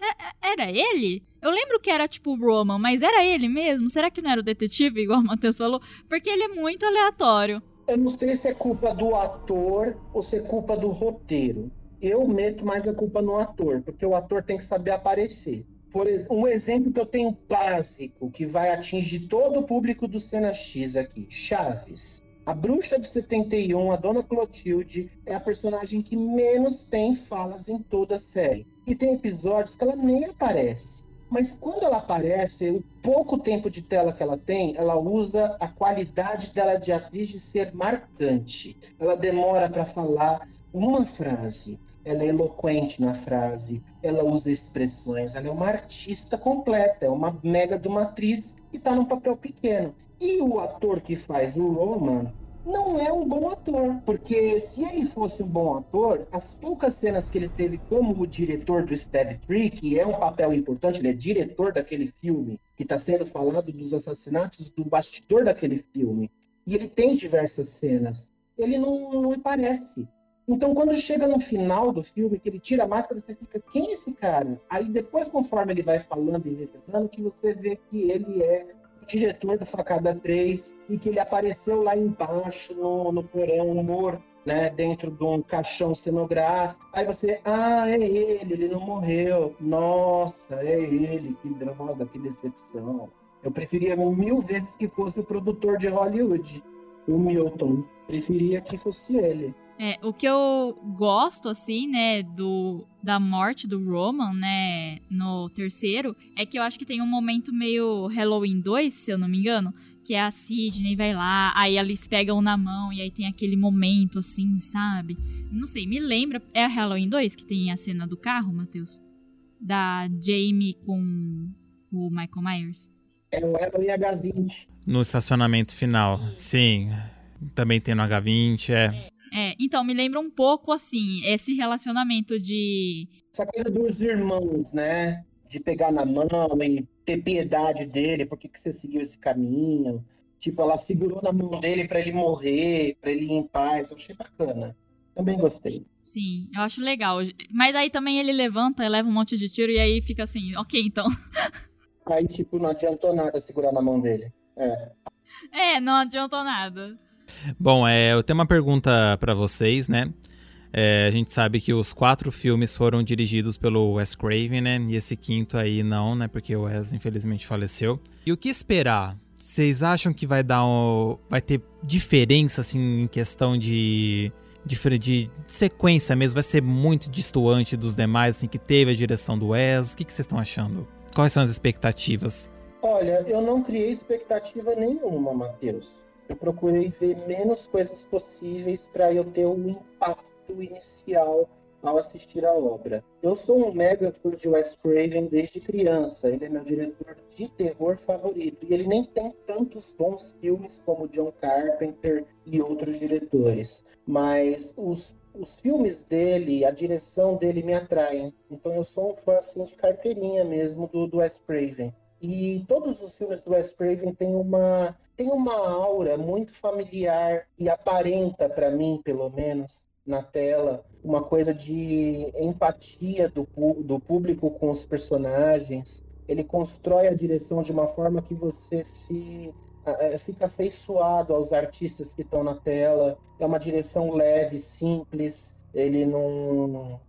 era ele? Eu lembro que era tipo o Roman, mas era ele mesmo? Será que não era o detetive, igual o Matheus falou? Porque ele é muito aleatório. Eu não sei se é culpa do ator ou se é culpa do roteiro. Eu meto mais a culpa no ator, porque o ator tem que saber aparecer. Por um exemplo que eu tenho básico, que vai atingir todo o público do Cena X aqui: Chaves. A bruxa de 71, a Dona Clotilde, é a personagem que menos tem falas em toda a série. E tem episódios que ela nem aparece. Mas quando ela aparece, o pouco tempo de tela que ela tem, ela usa a qualidade dela de atriz de ser marcante. Ela demora para falar uma frase, ela é eloquente na frase, ela usa expressões, ela é uma artista completa, é uma mega de uma atriz que está num papel pequeno. E o ator que faz o Roman não é um bom ator, porque se ele fosse um bom ator, as poucas cenas que ele teve como o diretor do Stab Tree, que é um papel importante, ele é diretor daquele filme, que está sendo falado dos assassinatos do bastidor daquele filme, e ele tem diversas cenas, ele não, não aparece. Então, quando chega no final do filme, que ele tira a máscara, você fica, quem é esse cara? Aí depois, conforme ele vai falando e revelando, que você vê que ele é diretor do Facada 3 e que ele apareceu lá embaixo, no, no porão, morto, né, dentro de um caixão cenográfico. Aí você, ah, é ele, ele não morreu. Nossa, é ele, que droga, que decepção. Eu preferia mil vezes que fosse o produtor de Hollywood, o Milton. Preferia que fosse ele. É, o que eu gosto, assim, né, do, da morte do Roman, né, no terceiro, é que eu acho que tem um momento meio Halloween 2, se eu não me engano, que é a Sidney vai lá, aí eles pegam na mão e aí tem aquele momento, assim, sabe? Não sei, me lembra. É a Halloween 2 que tem a cena do carro, Matheus? Da Jamie com o Michael Myers? É o Halloween H20. No estacionamento final, sim. Também tem no H20, é. É, então, me lembra um pouco, assim, esse relacionamento de. Essa coisa dos irmãos, né? De pegar na mão e ter piedade dele, por que, que você seguiu esse caminho? Tipo, ela segurou na mão dele para ele morrer, para ele ir em paz. Eu achei bacana. Também gostei. Sim, eu acho legal. Mas aí também ele levanta, leva um monte de tiro e aí fica assim, ok, então. Aí, tipo, não adiantou nada segurar na mão dele. É. É, não adiantou nada. Bom, é, eu tenho uma pergunta para vocês, né? É, a gente sabe que os quatro filmes foram dirigidos pelo Wes Craven, né? E esse quinto aí não, né? Porque o Wes infelizmente faleceu. E o que esperar? Vocês acham que vai dar um, vai ter diferença assim em questão de, de de sequência mesmo? Vai ser muito distoante dos demais assim que teve a direção do Wes? O que vocês estão achando? Quais são as expectativas? Olha, eu não criei expectativa nenhuma, Matheus. Eu procurei ver menos coisas possíveis para eu ter um impacto inicial ao assistir a obra. Eu sou um mega fã de Wes Craven desde criança. Ele é meu diretor de terror favorito. E ele nem tem tantos bons filmes como John Carpenter e outros diretores. Mas os, os filmes dele, a direção dele me atraem. Então eu sou um fã assim, de carteirinha mesmo do, do Wes Craven. E todos os filmes do Wes Craven têm uma, têm uma aura muito familiar e aparenta, para mim, pelo menos, na tela, uma coisa de empatia do, do público com os personagens. Ele constrói a direção de uma forma que você se fica afeiçoado aos artistas que estão na tela. É uma direção leve, simples. Ele não,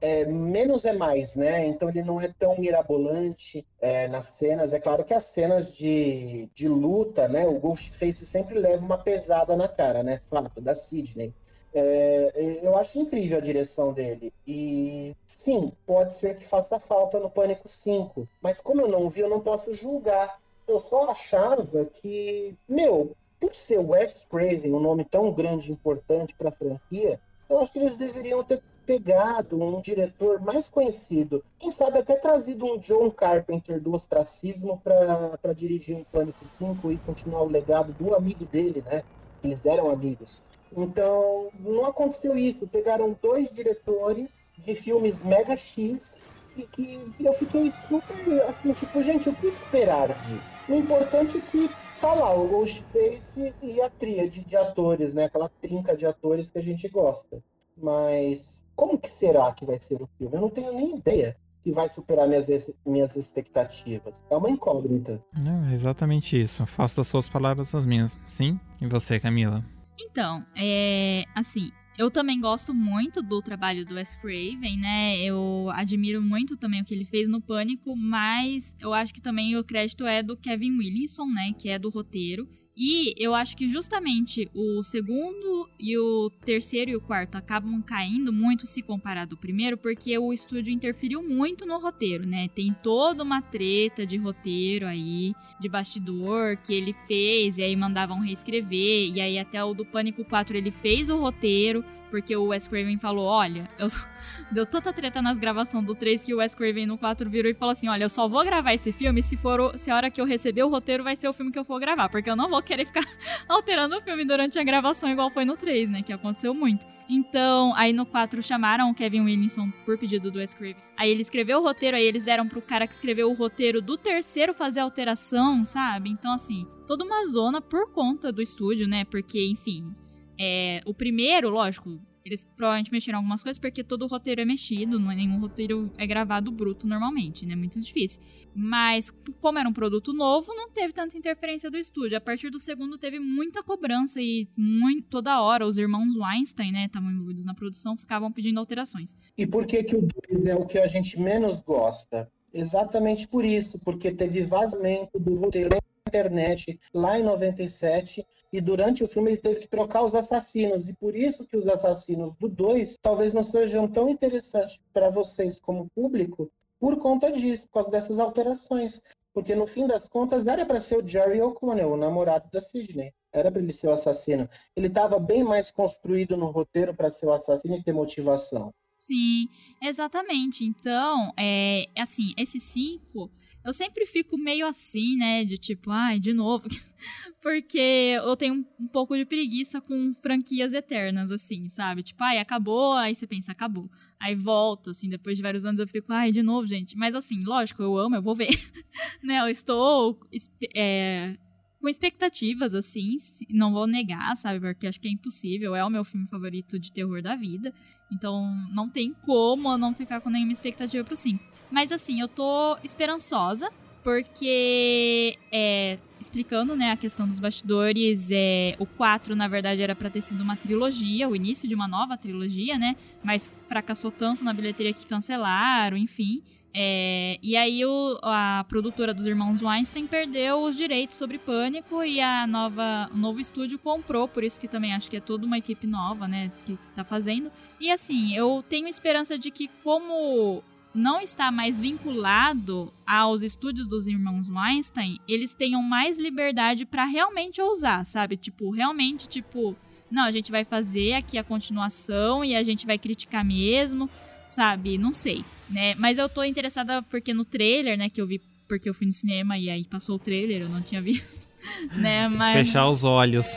é, menos é mais, né? Então ele não é tão mirabolante é, nas cenas. É claro que as cenas de, de luta, né? O Ghostface sempre leva uma pesada na cara, né? Fato da Sidney. É, eu acho incrível a direção dele. E sim, pode ser que faça falta no Pânico 5. Mas como eu não vi, eu não posso julgar. Eu só achava que, meu, por ser Wes Craven, um nome tão grande e importante para a franquia, eu acho que eles deveriam ter pegado um diretor mais conhecido. Quem sabe até trazido um John Carpenter do ostracismo para dirigir um Pânico 5 e continuar o legado do amigo dele, né? Eles eram amigos. Então, não aconteceu isso. Pegaram dois diretores de filmes mega X e que eu fiquei super assim, tipo, gente, o que esperar de? O importante é que tá lá o Ghostface e a tríade de atores, né? Aquela trinca de atores que a gente gosta. Mas como que será que vai ser o filme? Eu não tenho nem ideia que vai superar minhas, minhas expectativas. É uma incógnita. É exatamente isso. Faço das suas palavras as minhas. Sim? E você, Camila? Então, é. Assim, eu também gosto muito do trabalho do Wes Craven, né? Eu admiro muito também o que ele fez no Pânico, mas eu acho que também o crédito é do Kevin Williamson, né? Que é do roteiro. E eu acho que justamente o segundo e o terceiro e o quarto acabam caindo muito se comparado ao primeiro, porque o estúdio interferiu muito no roteiro, né? Tem toda uma treta de roteiro aí, de bastidor que ele fez, e aí mandavam reescrever, e aí até o do Pânico 4 ele fez o roteiro, porque o Wes Craven falou: Olha, eu [LAUGHS] deu tanta treta nas gravações do 3 que o Wes Craven no 4 virou e falou assim: Olha, eu só vou gravar esse filme se for o, se a hora que eu receber o roteiro vai ser o filme que eu for gravar, porque eu não vou querer ficar [LAUGHS] alterando o filme durante a gravação igual foi no 3, né? Que aconteceu muito. Então, aí no 4 chamaram o Kevin Williamson por pedido do Wes Craven. Aí ele escreveu o roteiro, aí eles deram pro cara que escreveu o roteiro do terceiro fazer alteração, sabe? Então, assim, toda uma zona por conta do estúdio, né? Porque, enfim, é, o primeiro, lógico, eles provavelmente mexeram algumas coisas porque todo roteiro é mexido, não é nenhum roteiro é gravado bruto normalmente, né? Muito difícil. Mas, como era um produto novo, não teve tanta interferência do estúdio. A partir do segundo teve muita cobrança e muito, toda hora os irmãos Weinstein, né, estavam envolvidos na produção, ficavam pedindo alterações. E por que que o 2 é o que a gente menos gosta? Exatamente por isso, porque teve vazamento do roteiro internet lá em 97 e durante o filme ele teve que trocar os assassinos e por isso que os assassinos do 2 talvez não sejam tão interessantes para vocês como público por conta disso, por causa dessas alterações. Porque no fim das contas era para ser o Jerry O'Connell, o namorado da Sidney. Era para ele ser o assassino. Ele estava bem mais construído no roteiro para ser o assassino e ter motivação. Sim, exatamente. Então, é assim, esse 5 eu sempre fico meio assim, né? De tipo, ai, de novo. [LAUGHS] Porque eu tenho um pouco de preguiça com franquias eternas, assim, sabe? Tipo, ai, acabou, aí você pensa, acabou. Aí volta, assim, depois de vários anos eu fico, ai, de novo, gente. Mas assim, lógico, eu amo, eu vou ver. [LAUGHS] né? Eu estou é, com expectativas, assim, não vou negar, sabe? Porque acho que é impossível, é o meu filme favorito de terror da vida. Então não tem como eu não ficar com nenhuma expectativa pro 5. Mas assim, eu tô esperançosa, porque é, explicando né, a questão dos bastidores, é, o 4, na verdade, era para ter sido uma trilogia, o início de uma nova trilogia, né? Mas fracassou tanto na bilheteria que cancelaram, enfim. É, e aí o, a produtora dos irmãos Weinstein perdeu os direitos sobre Pânico e a nova, o novo estúdio comprou, por isso que também acho que é toda uma equipe nova, né, que tá fazendo. E assim, eu tenho esperança de que como não está mais vinculado aos estúdios dos irmãos Weinstein, eles tenham mais liberdade para realmente ousar, sabe? Tipo, realmente, tipo, não, a gente vai fazer aqui a continuação e a gente vai criticar mesmo, sabe? Não sei, né? Mas eu tô interessada porque no trailer, né, que eu vi porque eu fui no cinema e aí passou o trailer, eu não tinha [LAUGHS] visto, né? Mas fechar os olhos.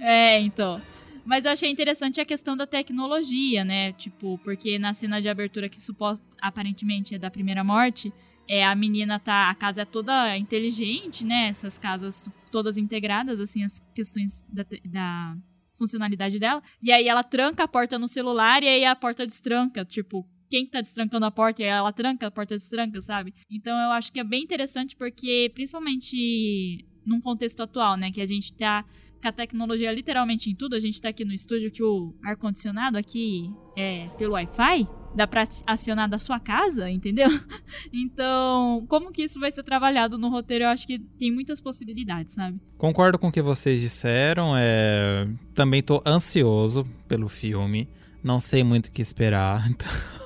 É, [LAUGHS] é então. Mas eu achei interessante a questão da tecnologia, né? Tipo, porque na cena de abertura que suposto, aparentemente é da primeira morte, é a menina tá, a casa é toda inteligente, né? Essas casas todas integradas, assim, as questões da, da funcionalidade dela. E aí ela tranca a porta no celular e aí a porta destranca, tipo, quem tá destrancando a porta e ela tranca, a porta destranca, sabe? Então eu acho que é bem interessante porque, principalmente num contexto atual, né, que a gente tá com a tecnologia literalmente em tudo. A gente tá aqui no estúdio que o ar-condicionado aqui é pelo Wi-Fi. Dá pra acionar da sua casa, entendeu? [LAUGHS] Então, como que isso vai ser trabalhado no roteiro? Eu acho que tem muitas possibilidades, sabe? Concordo com o que vocês disseram. É... Também tô ansioso pelo filme. Não sei muito o que esperar. [LAUGHS]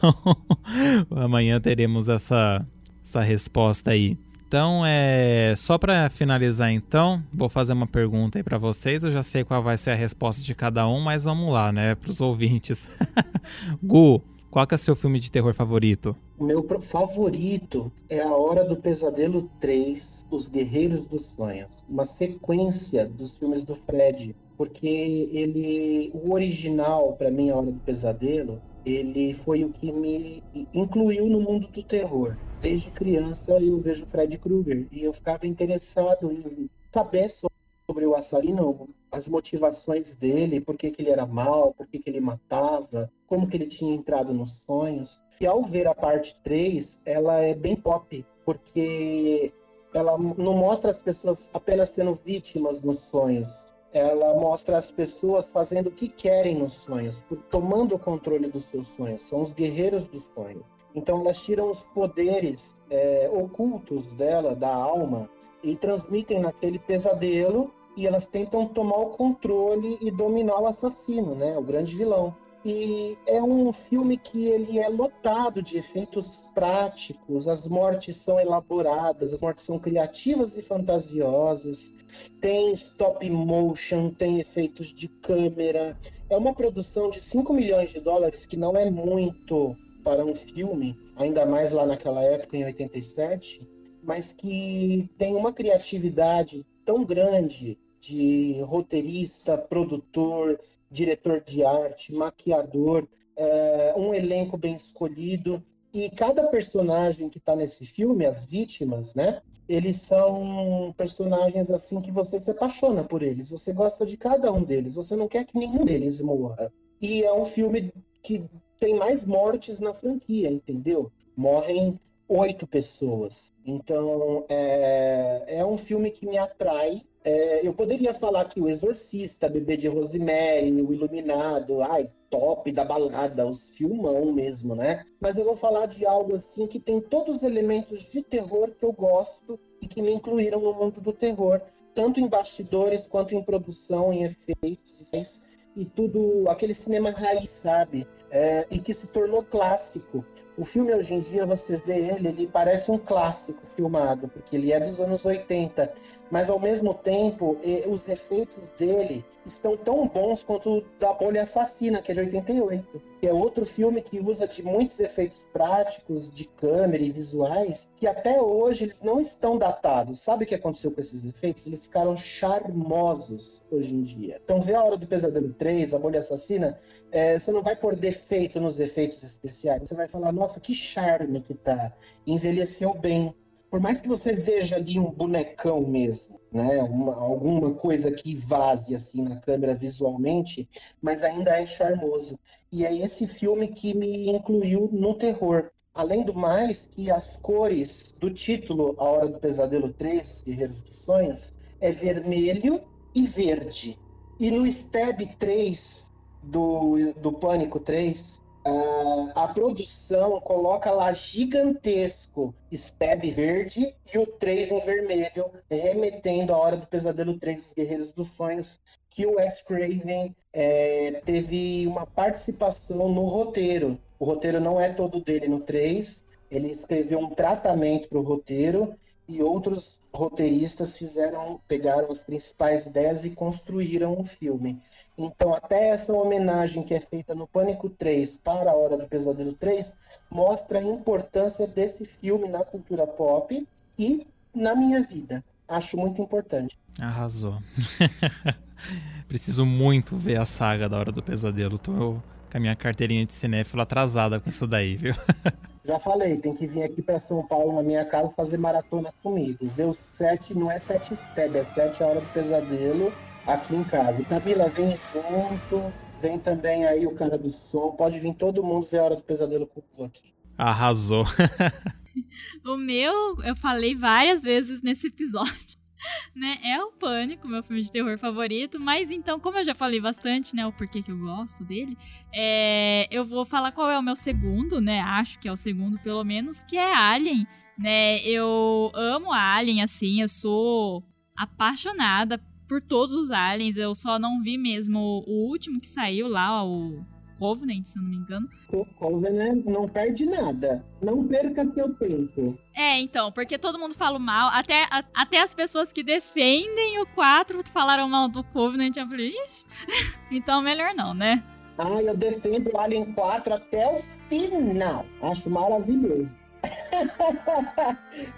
Então, [LAUGHS] amanhã teremos essa, essa resposta aí. Então, é só para finalizar então, vou fazer uma pergunta aí para vocês. Eu já sei qual vai ser a resposta de cada um, mas vamos lá, né, para os ouvintes. [LAUGHS] Gu, qual que é o seu filme de terror favorito? Meu favorito é A Hora do Pesadelo 3, Os Guerreiros dos Sonhos, uma sequência dos filmes do Fred, porque ele, o original para mim, A Hora do Pesadelo, ele foi o que me incluiu no mundo do terror desde criança eu vejo Fred Krueger e eu ficava interessado em saber sobre o assassino, as motivações dele, por que, que ele era mal, por que, que ele matava, como que ele tinha entrado nos sonhos. E ao ver a parte 3, ela é bem pop, porque ela não mostra as pessoas apenas sendo vítimas nos sonhos. Ela mostra as pessoas fazendo o que querem nos sonhos, tomando o controle dos seus sonhos. São os guerreiros dos sonhos. Então elas tiram os poderes é, ocultos dela, da alma, e transmitem naquele pesadelo e elas tentam tomar o controle e dominar o assassino, né, o grande vilão. E é um filme que ele é lotado de efeitos práticos, as mortes são elaboradas, as mortes são criativas e fantasiosas, tem stop motion, tem efeitos de câmera. É uma produção de 5 milhões de dólares, que não é muito para um filme, ainda mais lá naquela época, em 87, mas que tem uma criatividade tão grande de roteirista, produtor, diretor de arte, maquiador, é, um elenco bem escolhido. E cada personagem que está nesse filme, as vítimas, né? Eles são personagens assim que você se apaixona por eles. Você gosta de cada um deles. Você não quer que nenhum deles morra. E é um filme que tem mais mortes na franquia, entendeu? Morrem oito pessoas. Então, é, é um filme que me atrai. É, eu poderia falar que O Exorcista, Bebê de Rosemary, O Iluminado, ai, top da balada, os filmão mesmo, né? Mas eu vou falar de algo assim que tem todos os elementos de terror que eu gosto e que me incluíram no mundo do terror, tanto em bastidores quanto em produção, em efeitos e tudo, aquele cinema raiz, sabe? É, e que se tornou clássico. O filme hoje em dia, você vê ele, ele parece um clássico filmado, porque ele é dos anos 80, mas ao mesmo tempo, os efeitos dele estão tão bons quanto o da Bolha Assassina, que é de 88 que é outro filme que usa de muitos efeitos práticos, de câmera e visuais, que até hoje eles não estão datados. Sabe o que aconteceu com esses efeitos? Eles ficaram charmosos hoje em dia. Então, vê a Hora do Pesadelo 3, A Mulher Assassina, é, você não vai pôr defeito nos efeitos especiais. Você vai falar, nossa, que charme que tá. Envelheceu bem por mais que você veja ali um bonecão mesmo, né, uma, alguma coisa que vaze assim na câmera visualmente, mas ainda é charmoso. E é esse filme que me incluiu no terror. Além do mais, que as cores do título A Hora do Pesadelo 3, Guerreiros dos Sonhos, é vermelho e verde. E no Stab 3 do, do Pânico 3, Uh, a produção coloca lá gigantesco Stab verde e o 3 em vermelho, remetendo à Hora do Pesadelo 3 dos Guerreiros dos Sonhos, que o Wes Craven é, teve uma participação no roteiro. O roteiro não é todo dele no 3, ele escreveu um tratamento para o roteiro e outros roteiristas fizeram, pegaram as principais ideias e construíram o filme. Então, até essa homenagem que é feita no Pânico 3 para a Hora do Pesadelo 3 mostra a importância desse filme na cultura pop e na minha vida. Acho muito importante. Arrasou. [LAUGHS] Preciso muito ver a saga da Hora do Pesadelo. Tô com a minha carteirinha de cinéfilo atrasada com isso daí, viu? [LAUGHS] Já falei, tem que vir aqui para São Paulo na minha casa fazer maratona comigo. Ver os sete, não é sete step, é sete horas do pesadelo aqui em casa. Camila, vem junto. Vem também aí o cara do som. Pode vir todo mundo ver a hora do pesadelo com o aqui. Arrasou. [LAUGHS] o meu, eu falei várias vezes nesse episódio. [LAUGHS] né? É o Pânico, meu filme de terror favorito. Mas então, como eu já falei bastante, né? O porquê que eu gosto dele, é, eu vou falar qual é o meu segundo, né? Acho que é o segundo, pelo menos, que é Alien. Né, eu amo Alien, assim, eu sou apaixonada por todos os aliens. Eu só não vi mesmo o último que saiu lá, o Covenant, se eu não me engano. O Covenant não perde nada. Não perca teu tempo. É, então, porque todo mundo fala mal. Até, a, até as pessoas que defendem o 4 falaram mal do Covenant. Eu falei, ixi, [LAUGHS] então melhor não, né? Ah, eu defendo o Alien 4 até o final. Acho maravilhoso. [LAUGHS]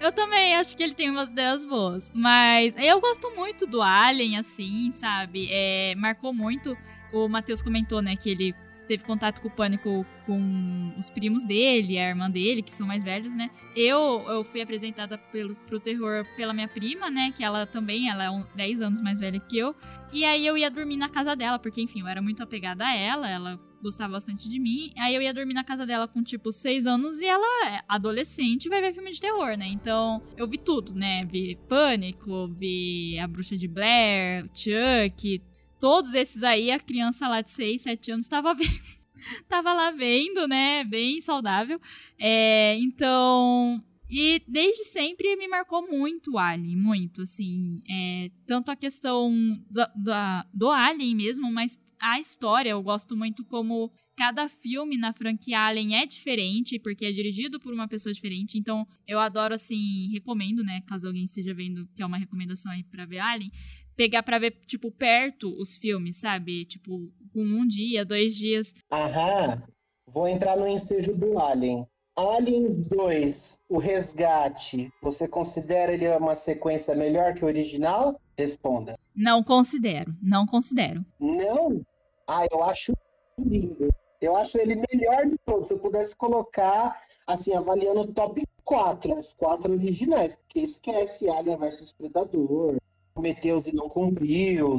Eu também acho que ele tem umas ideias boas. Mas eu gosto muito do Alien, assim, sabe? É, marcou muito o Matheus comentou, né, que ele teve contato com o pânico com os primos dele, a irmã dele, que são mais velhos, né? Eu, eu fui apresentada pelo, pro terror pela minha prima, né? Que ela também, ela é um, 10 anos mais velha que eu. E aí eu ia dormir na casa dela, porque, enfim, eu era muito apegada a ela, ela gostava bastante de mim. Aí eu ia dormir na casa dela com, tipo, 6 anos e ela é adolescente vai ver filme de terror, né? Então eu vi tudo, né? Vi Pânico, vi A Bruxa de Blair, Chuck, todos esses aí, a criança lá de 6, 7 anos estava [LAUGHS] tava lá vendo, né? Bem saudável. É, então. E desde sempre me marcou muito o Alien, muito, assim. É, tanto a questão da, da, do Alien mesmo, mas a história eu gosto muito como cada filme na franquia Alien é diferente, porque é dirigido por uma pessoa diferente. Então, eu adoro, assim, recomendo, né? Caso alguém esteja vendo, que é uma recomendação aí pra ver Alien pegar pra ver, tipo, perto os filmes, sabe? Tipo, com um dia, dois dias. Aham. Vou entrar no ensejo do Alien. Alien 2, o resgate, você considera ele uma sequência melhor que o original? Responda. Não considero, não considero. Não? Ah, eu acho lindo. Eu acho ele melhor de todos. Se eu pudesse colocar, assim, avaliando o top 4, os quatro originais, porque esquece Alien vs Predador, Prometheus e não cumpriu,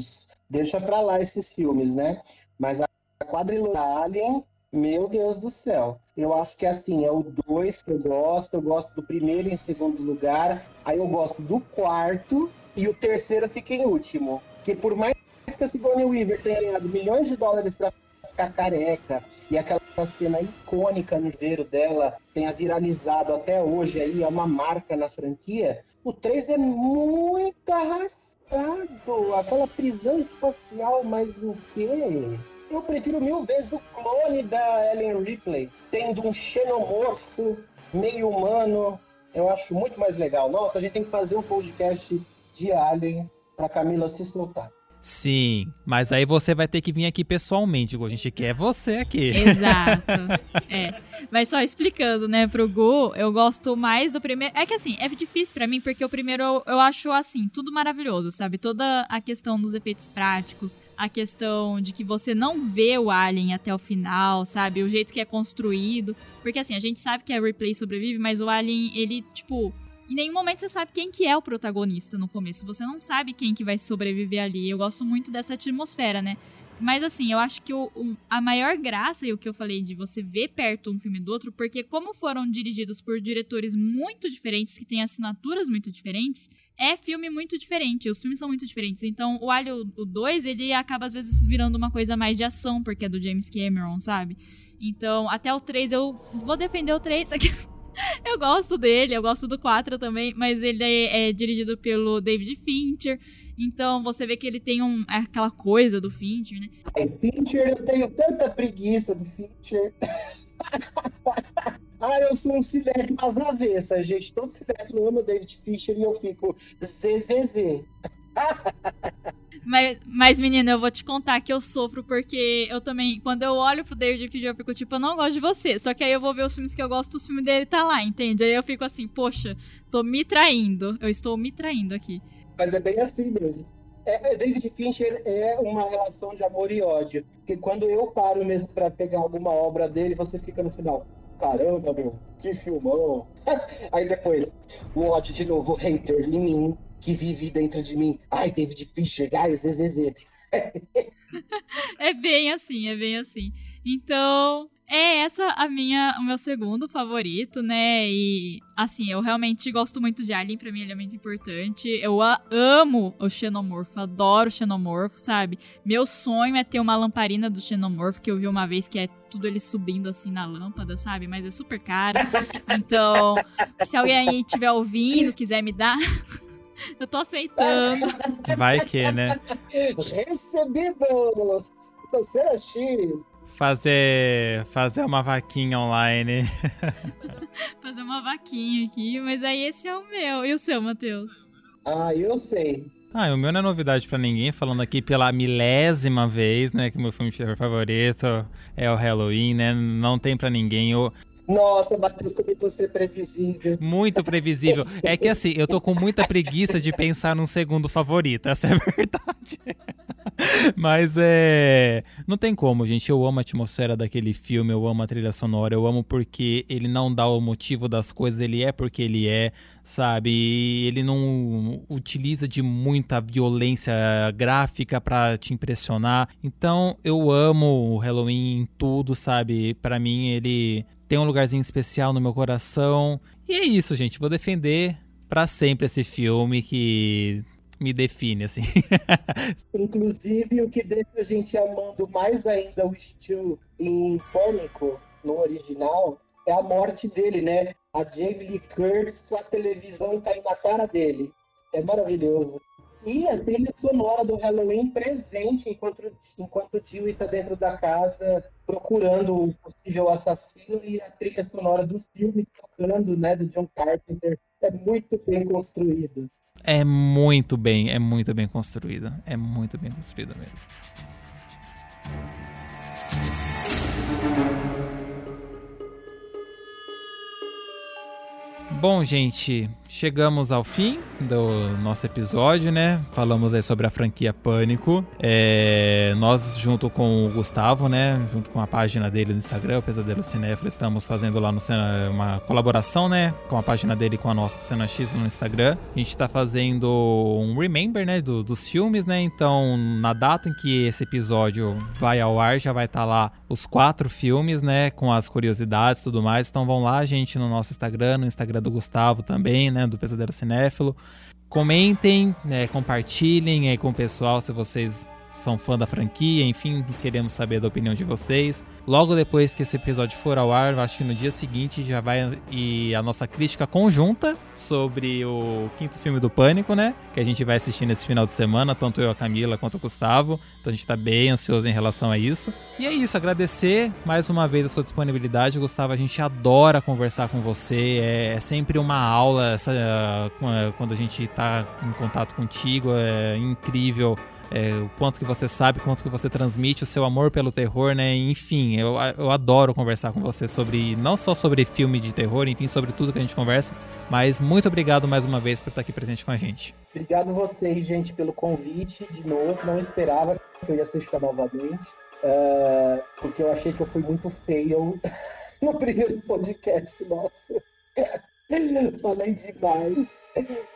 deixa pra lá esses filmes, né? Mas a quadrilogia Alien, meu Deus do céu. Eu acho que assim, é o dois que eu gosto, eu gosto do primeiro em segundo lugar, aí eu gosto do quarto e o terceiro fica em último. Que por mais que a Sigourney Weaver tenha ganhado milhões de dólares para ficar careca e aquela cena icônica no veiro dela tenha viralizado até hoje aí, é uma marca na franquia, o 3 é muito arrastado. Aquela prisão espacial, mas o quê? Eu prefiro mil vezes o clone da Ellen Ripley, tendo um xenomorfo meio humano. Eu acho muito mais legal. Nossa, a gente tem que fazer um podcast de Alien para Camila se soltar. Sim, mas aí você vai ter que vir aqui pessoalmente, a gente quer você aqui. Exato. [LAUGHS] é. Mas só explicando, né, pro Gu, eu gosto mais do primeiro. É que assim, é difícil para mim, porque o primeiro eu, eu acho assim, tudo maravilhoso, sabe? Toda a questão dos efeitos práticos, a questão de que você não vê o Alien até o final, sabe? O jeito que é construído. Porque assim, a gente sabe que a Replay sobrevive, mas o Alien, ele, tipo, em nenhum momento você sabe quem que é o protagonista no começo. Você não sabe quem que vai sobreviver ali. Eu gosto muito dessa atmosfera, né? Mas assim, eu acho que o, o, a maior graça, e o que eu falei de você ver perto um filme do outro, porque como foram dirigidos por diretores muito diferentes, que têm assinaturas muito diferentes, é filme muito diferente. Os filmes são muito diferentes. Então, o Alho, o 2, ele acaba às vezes virando uma coisa mais de ação, porque é do James Cameron, sabe? Então, até o 3, eu vou defender o 3. [LAUGHS] [LAUGHS] eu gosto dele, eu gosto do 4 também, mas ele é, é dirigido pelo David Fincher. Então você vê que ele tem um, é aquela coisa do Fincher, né? É, Fincher, eu tenho tanta preguiça do Fincher. [LAUGHS] ah, eu sou um cinéfilo às avessas, gente. Todo cinéfilo ama o David Fincher e eu fico ZZZ. [LAUGHS] Mas, mas, menina, eu vou te contar que eu sofro porque eu também, quando eu olho pro David Fincher, eu fico tipo, eu não gosto de você. Só que aí eu vou ver os filmes que eu gosto, os filmes dele tá lá, entende? Aí eu fico assim, poxa, tô me traindo. Eu estou me traindo aqui. Mas é bem assim mesmo. É, é, David Fincher é uma relação de amor e ódio. Porque quando eu paro mesmo para pegar alguma obra dele, você fica no final. Caramba, meu, que filmão. [LAUGHS] Aí depois, o ódio de novo, hater em mim, que vive dentro de mim. Ai, David Fincher, guys, zezé. é bem assim, é bem assim. Então, é essa a minha, o meu segundo favorito, né? E assim, eu realmente gosto muito de Alien, pra mim ele é muito importante. Eu amo o Xenomorfo, adoro o Xenomorfo, sabe? Meu sonho é ter uma lamparina do Xenomorfo, que eu vi uma vez que é tudo ele subindo assim na lâmpada, sabe? Mas é super caro. Então, se alguém aí estiver ouvindo, quiser me dar. [LAUGHS] [LAUGHS] eu tô aceitando. Vai que, né? Recebidos! Terceira X! fazer fazer uma vaquinha online. [LAUGHS] fazer uma vaquinha aqui, mas aí esse é o meu. E o seu, Matheus? Ah, eu sei. Ah, o meu não é novidade para ninguém, falando aqui pela milésima vez, né, que meu filme favorito é o Halloween, né? Não tem para ninguém. Eu, nossa, Matheus, como você é previsível. Muito previsível. É que assim, eu tô com muita preguiça de pensar num segundo favorito, essa é a [LAUGHS] verdade. Mas é. Não tem como, gente. Eu amo a atmosfera daquele filme, eu amo a trilha sonora, eu amo porque ele não dá o motivo das coisas, ele é porque ele é, sabe? E ele não utiliza de muita violência gráfica para te impressionar. Então eu amo o Halloween em tudo, sabe? Para mim ele tem um lugarzinho especial no meu coração. E é isso, gente. Vou defender para sempre esse filme que me define, assim. [LAUGHS] Inclusive, o que deixa a gente amando mais ainda o Stu em Pânico, no original, é a morte dele, né? A Jamie Lee Curtis com a televisão caindo na cara dele. É maravilhoso. E a trilha sonora do Halloween presente enquanto, enquanto o Dewey está dentro da casa procurando o possível assassino e a trilha sonora do filme tocando, né, do John Carpenter. É muito bem construído. É muito bem, é muito bem construída. É muito bem construída mesmo. Bom, gente, chegamos ao fim do nosso episódio, né? Falamos aí sobre a franquia Pânico. É, nós, junto com o Gustavo, né? Junto com a página dele no Instagram, o Pesadelo Cinéfilo, estamos fazendo lá no Cena uma colaboração, né? Com a página dele com a nossa Cena X no Instagram. A gente está fazendo um remember, né? Do, dos filmes, né? Então, na data em que esse episódio vai ao ar, já vai estar tá lá os quatro filmes, né? Com as curiosidades e tudo mais. Então, vão lá, gente, no nosso Instagram, no Instagram do Gustavo também, né? Do Pesadelo Cinéfilo. Comentem, né, compartilhem aí com o pessoal se vocês são fã da franquia, enfim, queremos saber da opinião de vocês. Logo depois que esse episódio for ao ar, acho que no dia seguinte já vai e a nossa crítica conjunta sobre o quinto filme do Pânico, né? Que a gente vai assistir nesse final de semana, tanto eu, a Camila, quanto o Gustavo. Então a gente tá bem ansioso em relação a isso. E é isso, agradecer mais uma vez a sua disponibilidade, Gustavo. A gente adora conversar com você, é, é sempre uma aula essa, quando a gente tá em contato contigo, é incrível é, o quanto que você sabe, o quanto que você transmite, o seu amor pelo terror, né? Enfim, eu, eu adoro conversar com você sobre, não só sobre filme de terror, enfim, sobre tudo que a gente conversa, mas muito obrigado mais uma vez por estar aqui presente com a gente. Obrigado vocês, gente, pelo convite de novo, não esperava que eu ia assistir novamente, uh, porque eu achei que eu fui muito feio [LAUGHS] no primeiro podcast nosso. [LAUGHS] Falei demais.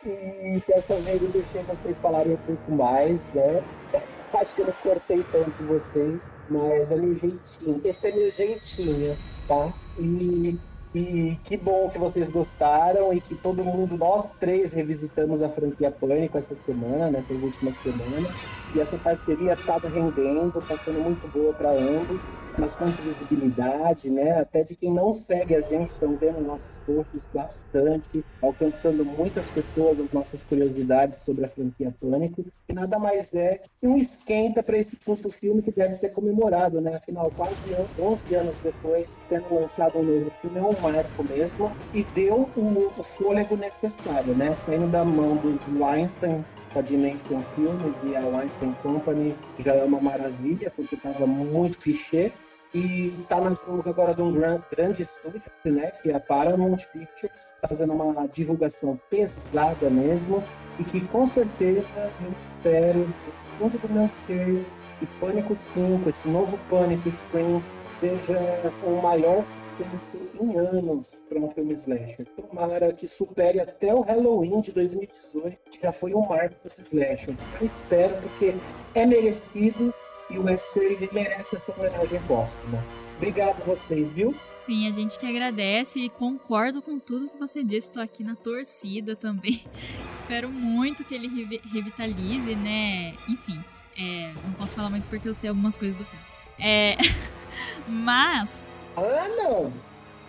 E dessa vez eu deixei vocês falarem um pouco mais, né? [LAUGHS] Acho que eu não cortei tanto vocês, mas é meu jeitinho. Esse é meu jeitinho, tá? E e que bom que vocês gostaram e que todo mundo, nós três, revisitamos a franquia Pânico essa semana, nessas últimas semanas. E essa parceria está rendendo, está sendo muito boa para ambos. Bastante visibilidade, né? Até de quem não segue a gente, estão vendo nossos posts bastante, alcançando muitas pessoas as nossas curiosidades sobre a franquia Pânico. E nada mais é um esquenta para esse quinto filme que deve ser comemorado, né? Afinal, quase 11 anos depois, tendo lançado um novo filme, é um marco mesmo e deu o, o fôlego necessário, né? Saindo da mão dos Weinstein a Dimension Filmes e a Weinstein Company já é uma maravilha, porque estava muito clichê. E está nas mãos agora de um gran, grande estúdio, né, que é a Paramount Pictures, está fazendo uma divulgação pesada mesmo, e que com certeza eu espero, do fundo do meu ser, e Pânico 5, esse novo Pânico Spring, seja o maior sucesso em anos para um filme slasher. Tomara que supere até o Halloween de 2018, que já foi um marco para os slashers. Eu espero, porque é merecido e o Wes Craven merece essa homenagem póstuma. Obrigado vocês, viu? Sim, a gente que agradece e concordo com tudo que você disse. Estou aqui na torcida também. [LAUGHS] Espero muito que ele revitalize, né? Enfim, é, não posso falar muito porque eu sei algumas coisas do filme. É, [LAUGHS] mas. Ah, não!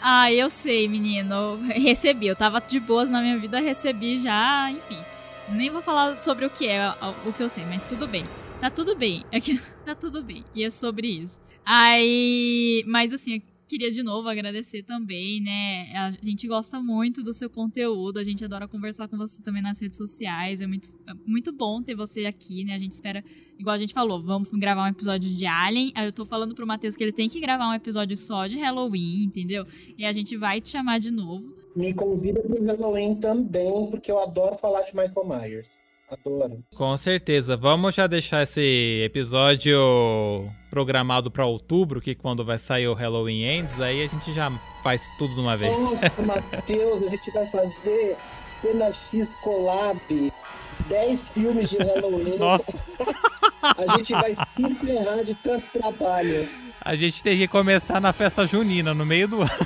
Ah, eu sei, menino. Recebi. Eu tava de boas na minha vida, recebi já, enfim. Nem vou falar sobre o que é o que eu sei, mas tudo bem. Tá tudo bem. É que [LAUGHS] tá tudo bem. E é sobre isso. Aí. Mas assim, queria de novo agradecer também, né? A gente gosta muito do seu conteúdo, a gente adora conversar com você também nas redes sociais. É muito, é muito bom ter você aqui, né? A gente espera, igual a gente falou, vamos gravar um episódio de Alien. Aí eu tô falando pro Matheus que ele tem que gravar um episódio só de Halloween, entendeu? E a gente vai te chamar de novo. Me convida pro Halloween também, porque eu adoro falar de Michael Myers. Adoro. Com certeza. Vamos já deixar esse episódio programado para outubro, que quando vai sair o Halloween Ends, aí a gente já faz tudo de uma vez. Nossa, Matheus, a gente vai fazer cena X collab. 10 filmes de Halloween. Nossa. A gente vai se ferrar de tanto trabalho. A gente teria que começar na festa junina, no meio do ano. [LAUGHS]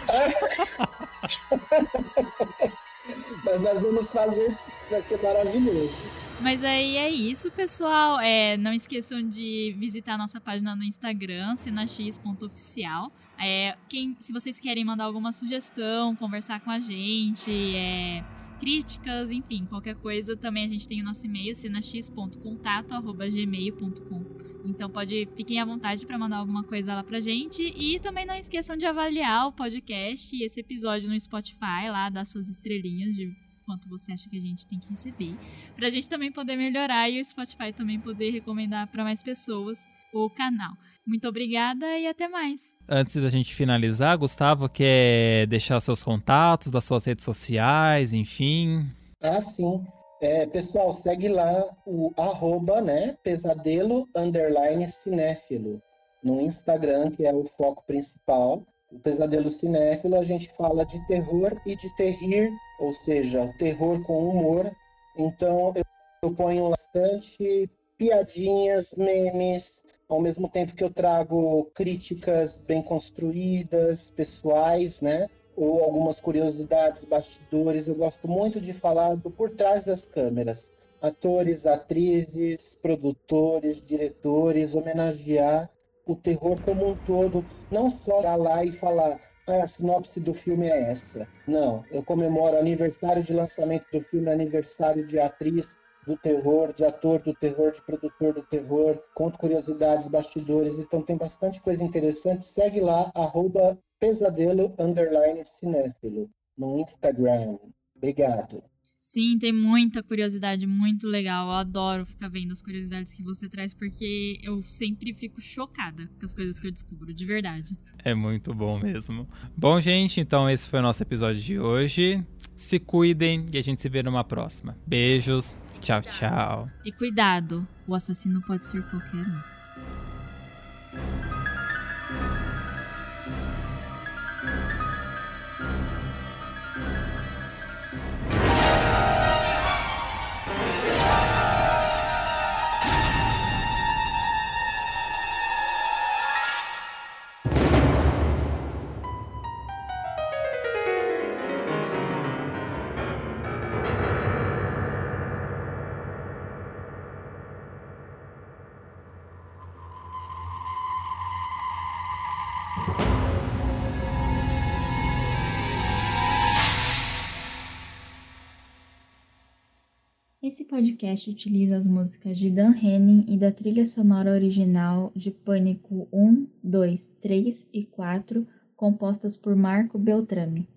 Mas nós vamos fazer, vai ser maravilhoso. Mas aí é isso, pessoal. É, não esqueçam de visitar nossa página no Instagram, cenax.oficial. É, quem, se vocês querem mandar alguma sugestão, conversar com a gente, é, críticas, enfim, qualquer coisa, também a gente tem o nosso e-mail, cenax.contato.gmail.com. Então pode, fiquem à vontade para mandar alguma coisa lá pra gente. E também não esqueçam de avaliar o podcast e esse episódio no Spotify, lá, dar suas estrelinhas de quanto você acha que a gente tem que receber, para a gente também poder melhorar e o Spotify também poder recomendar para mais pessoas o canal. Muito obrigada e até mais. Antes da gente finalizar, Gustavo quer deixar seus contatos das suas redes sociais, enfim. Ah, sim. É, pessoal, segue lá o arroba, né, pesadelo underline cinéfilo no Instagram, que é o foco principal. O Pesadelo Cinéfilo a gente fala de terror e de terrir, ou seja, terror com humor. Então eu, ponho bastante piadinhas, memes, ao mesmo tempo que eu trago críticas bem construídas, pessoais, né? Ou algumas curiosidades, bastidores. Eu gosto muito de falar do por trás das câmeras. Atores, atrizes, produtores, diretores, homenagear o terror como um todo, não só lá e falar a sinopse do filme é essa. Não, eu comemoro aniversário de lançamento do filme, aniversário de atriz do terror, de ator do terror, de produtor do terror, conto curiosidades, bastidores, então tem bastante coisa interessante. Segue lá, arroba pesadelo underline cinéfilo no Instagram. Obrigado. Sim, tem muita curiosidade, muito legal. Eu adoro ficar vendo as curiosidades que você traz, porque eu sempre fico chocada com as coisas que eu descubro, de verdade. É muito bom mesmo. Bom, gente, então esse foi o nosso episódio de hoje. Se cuidem e a gente se vê numa próxima. Beijos, tchau, tchau. E cuidado, o assassino pode ser qualquer um. Podcast utiliza as músicas de Dan Henning e da trilha sonora original de Pânico 1, 2, 3 e 4, compostas por Marco Beltrame.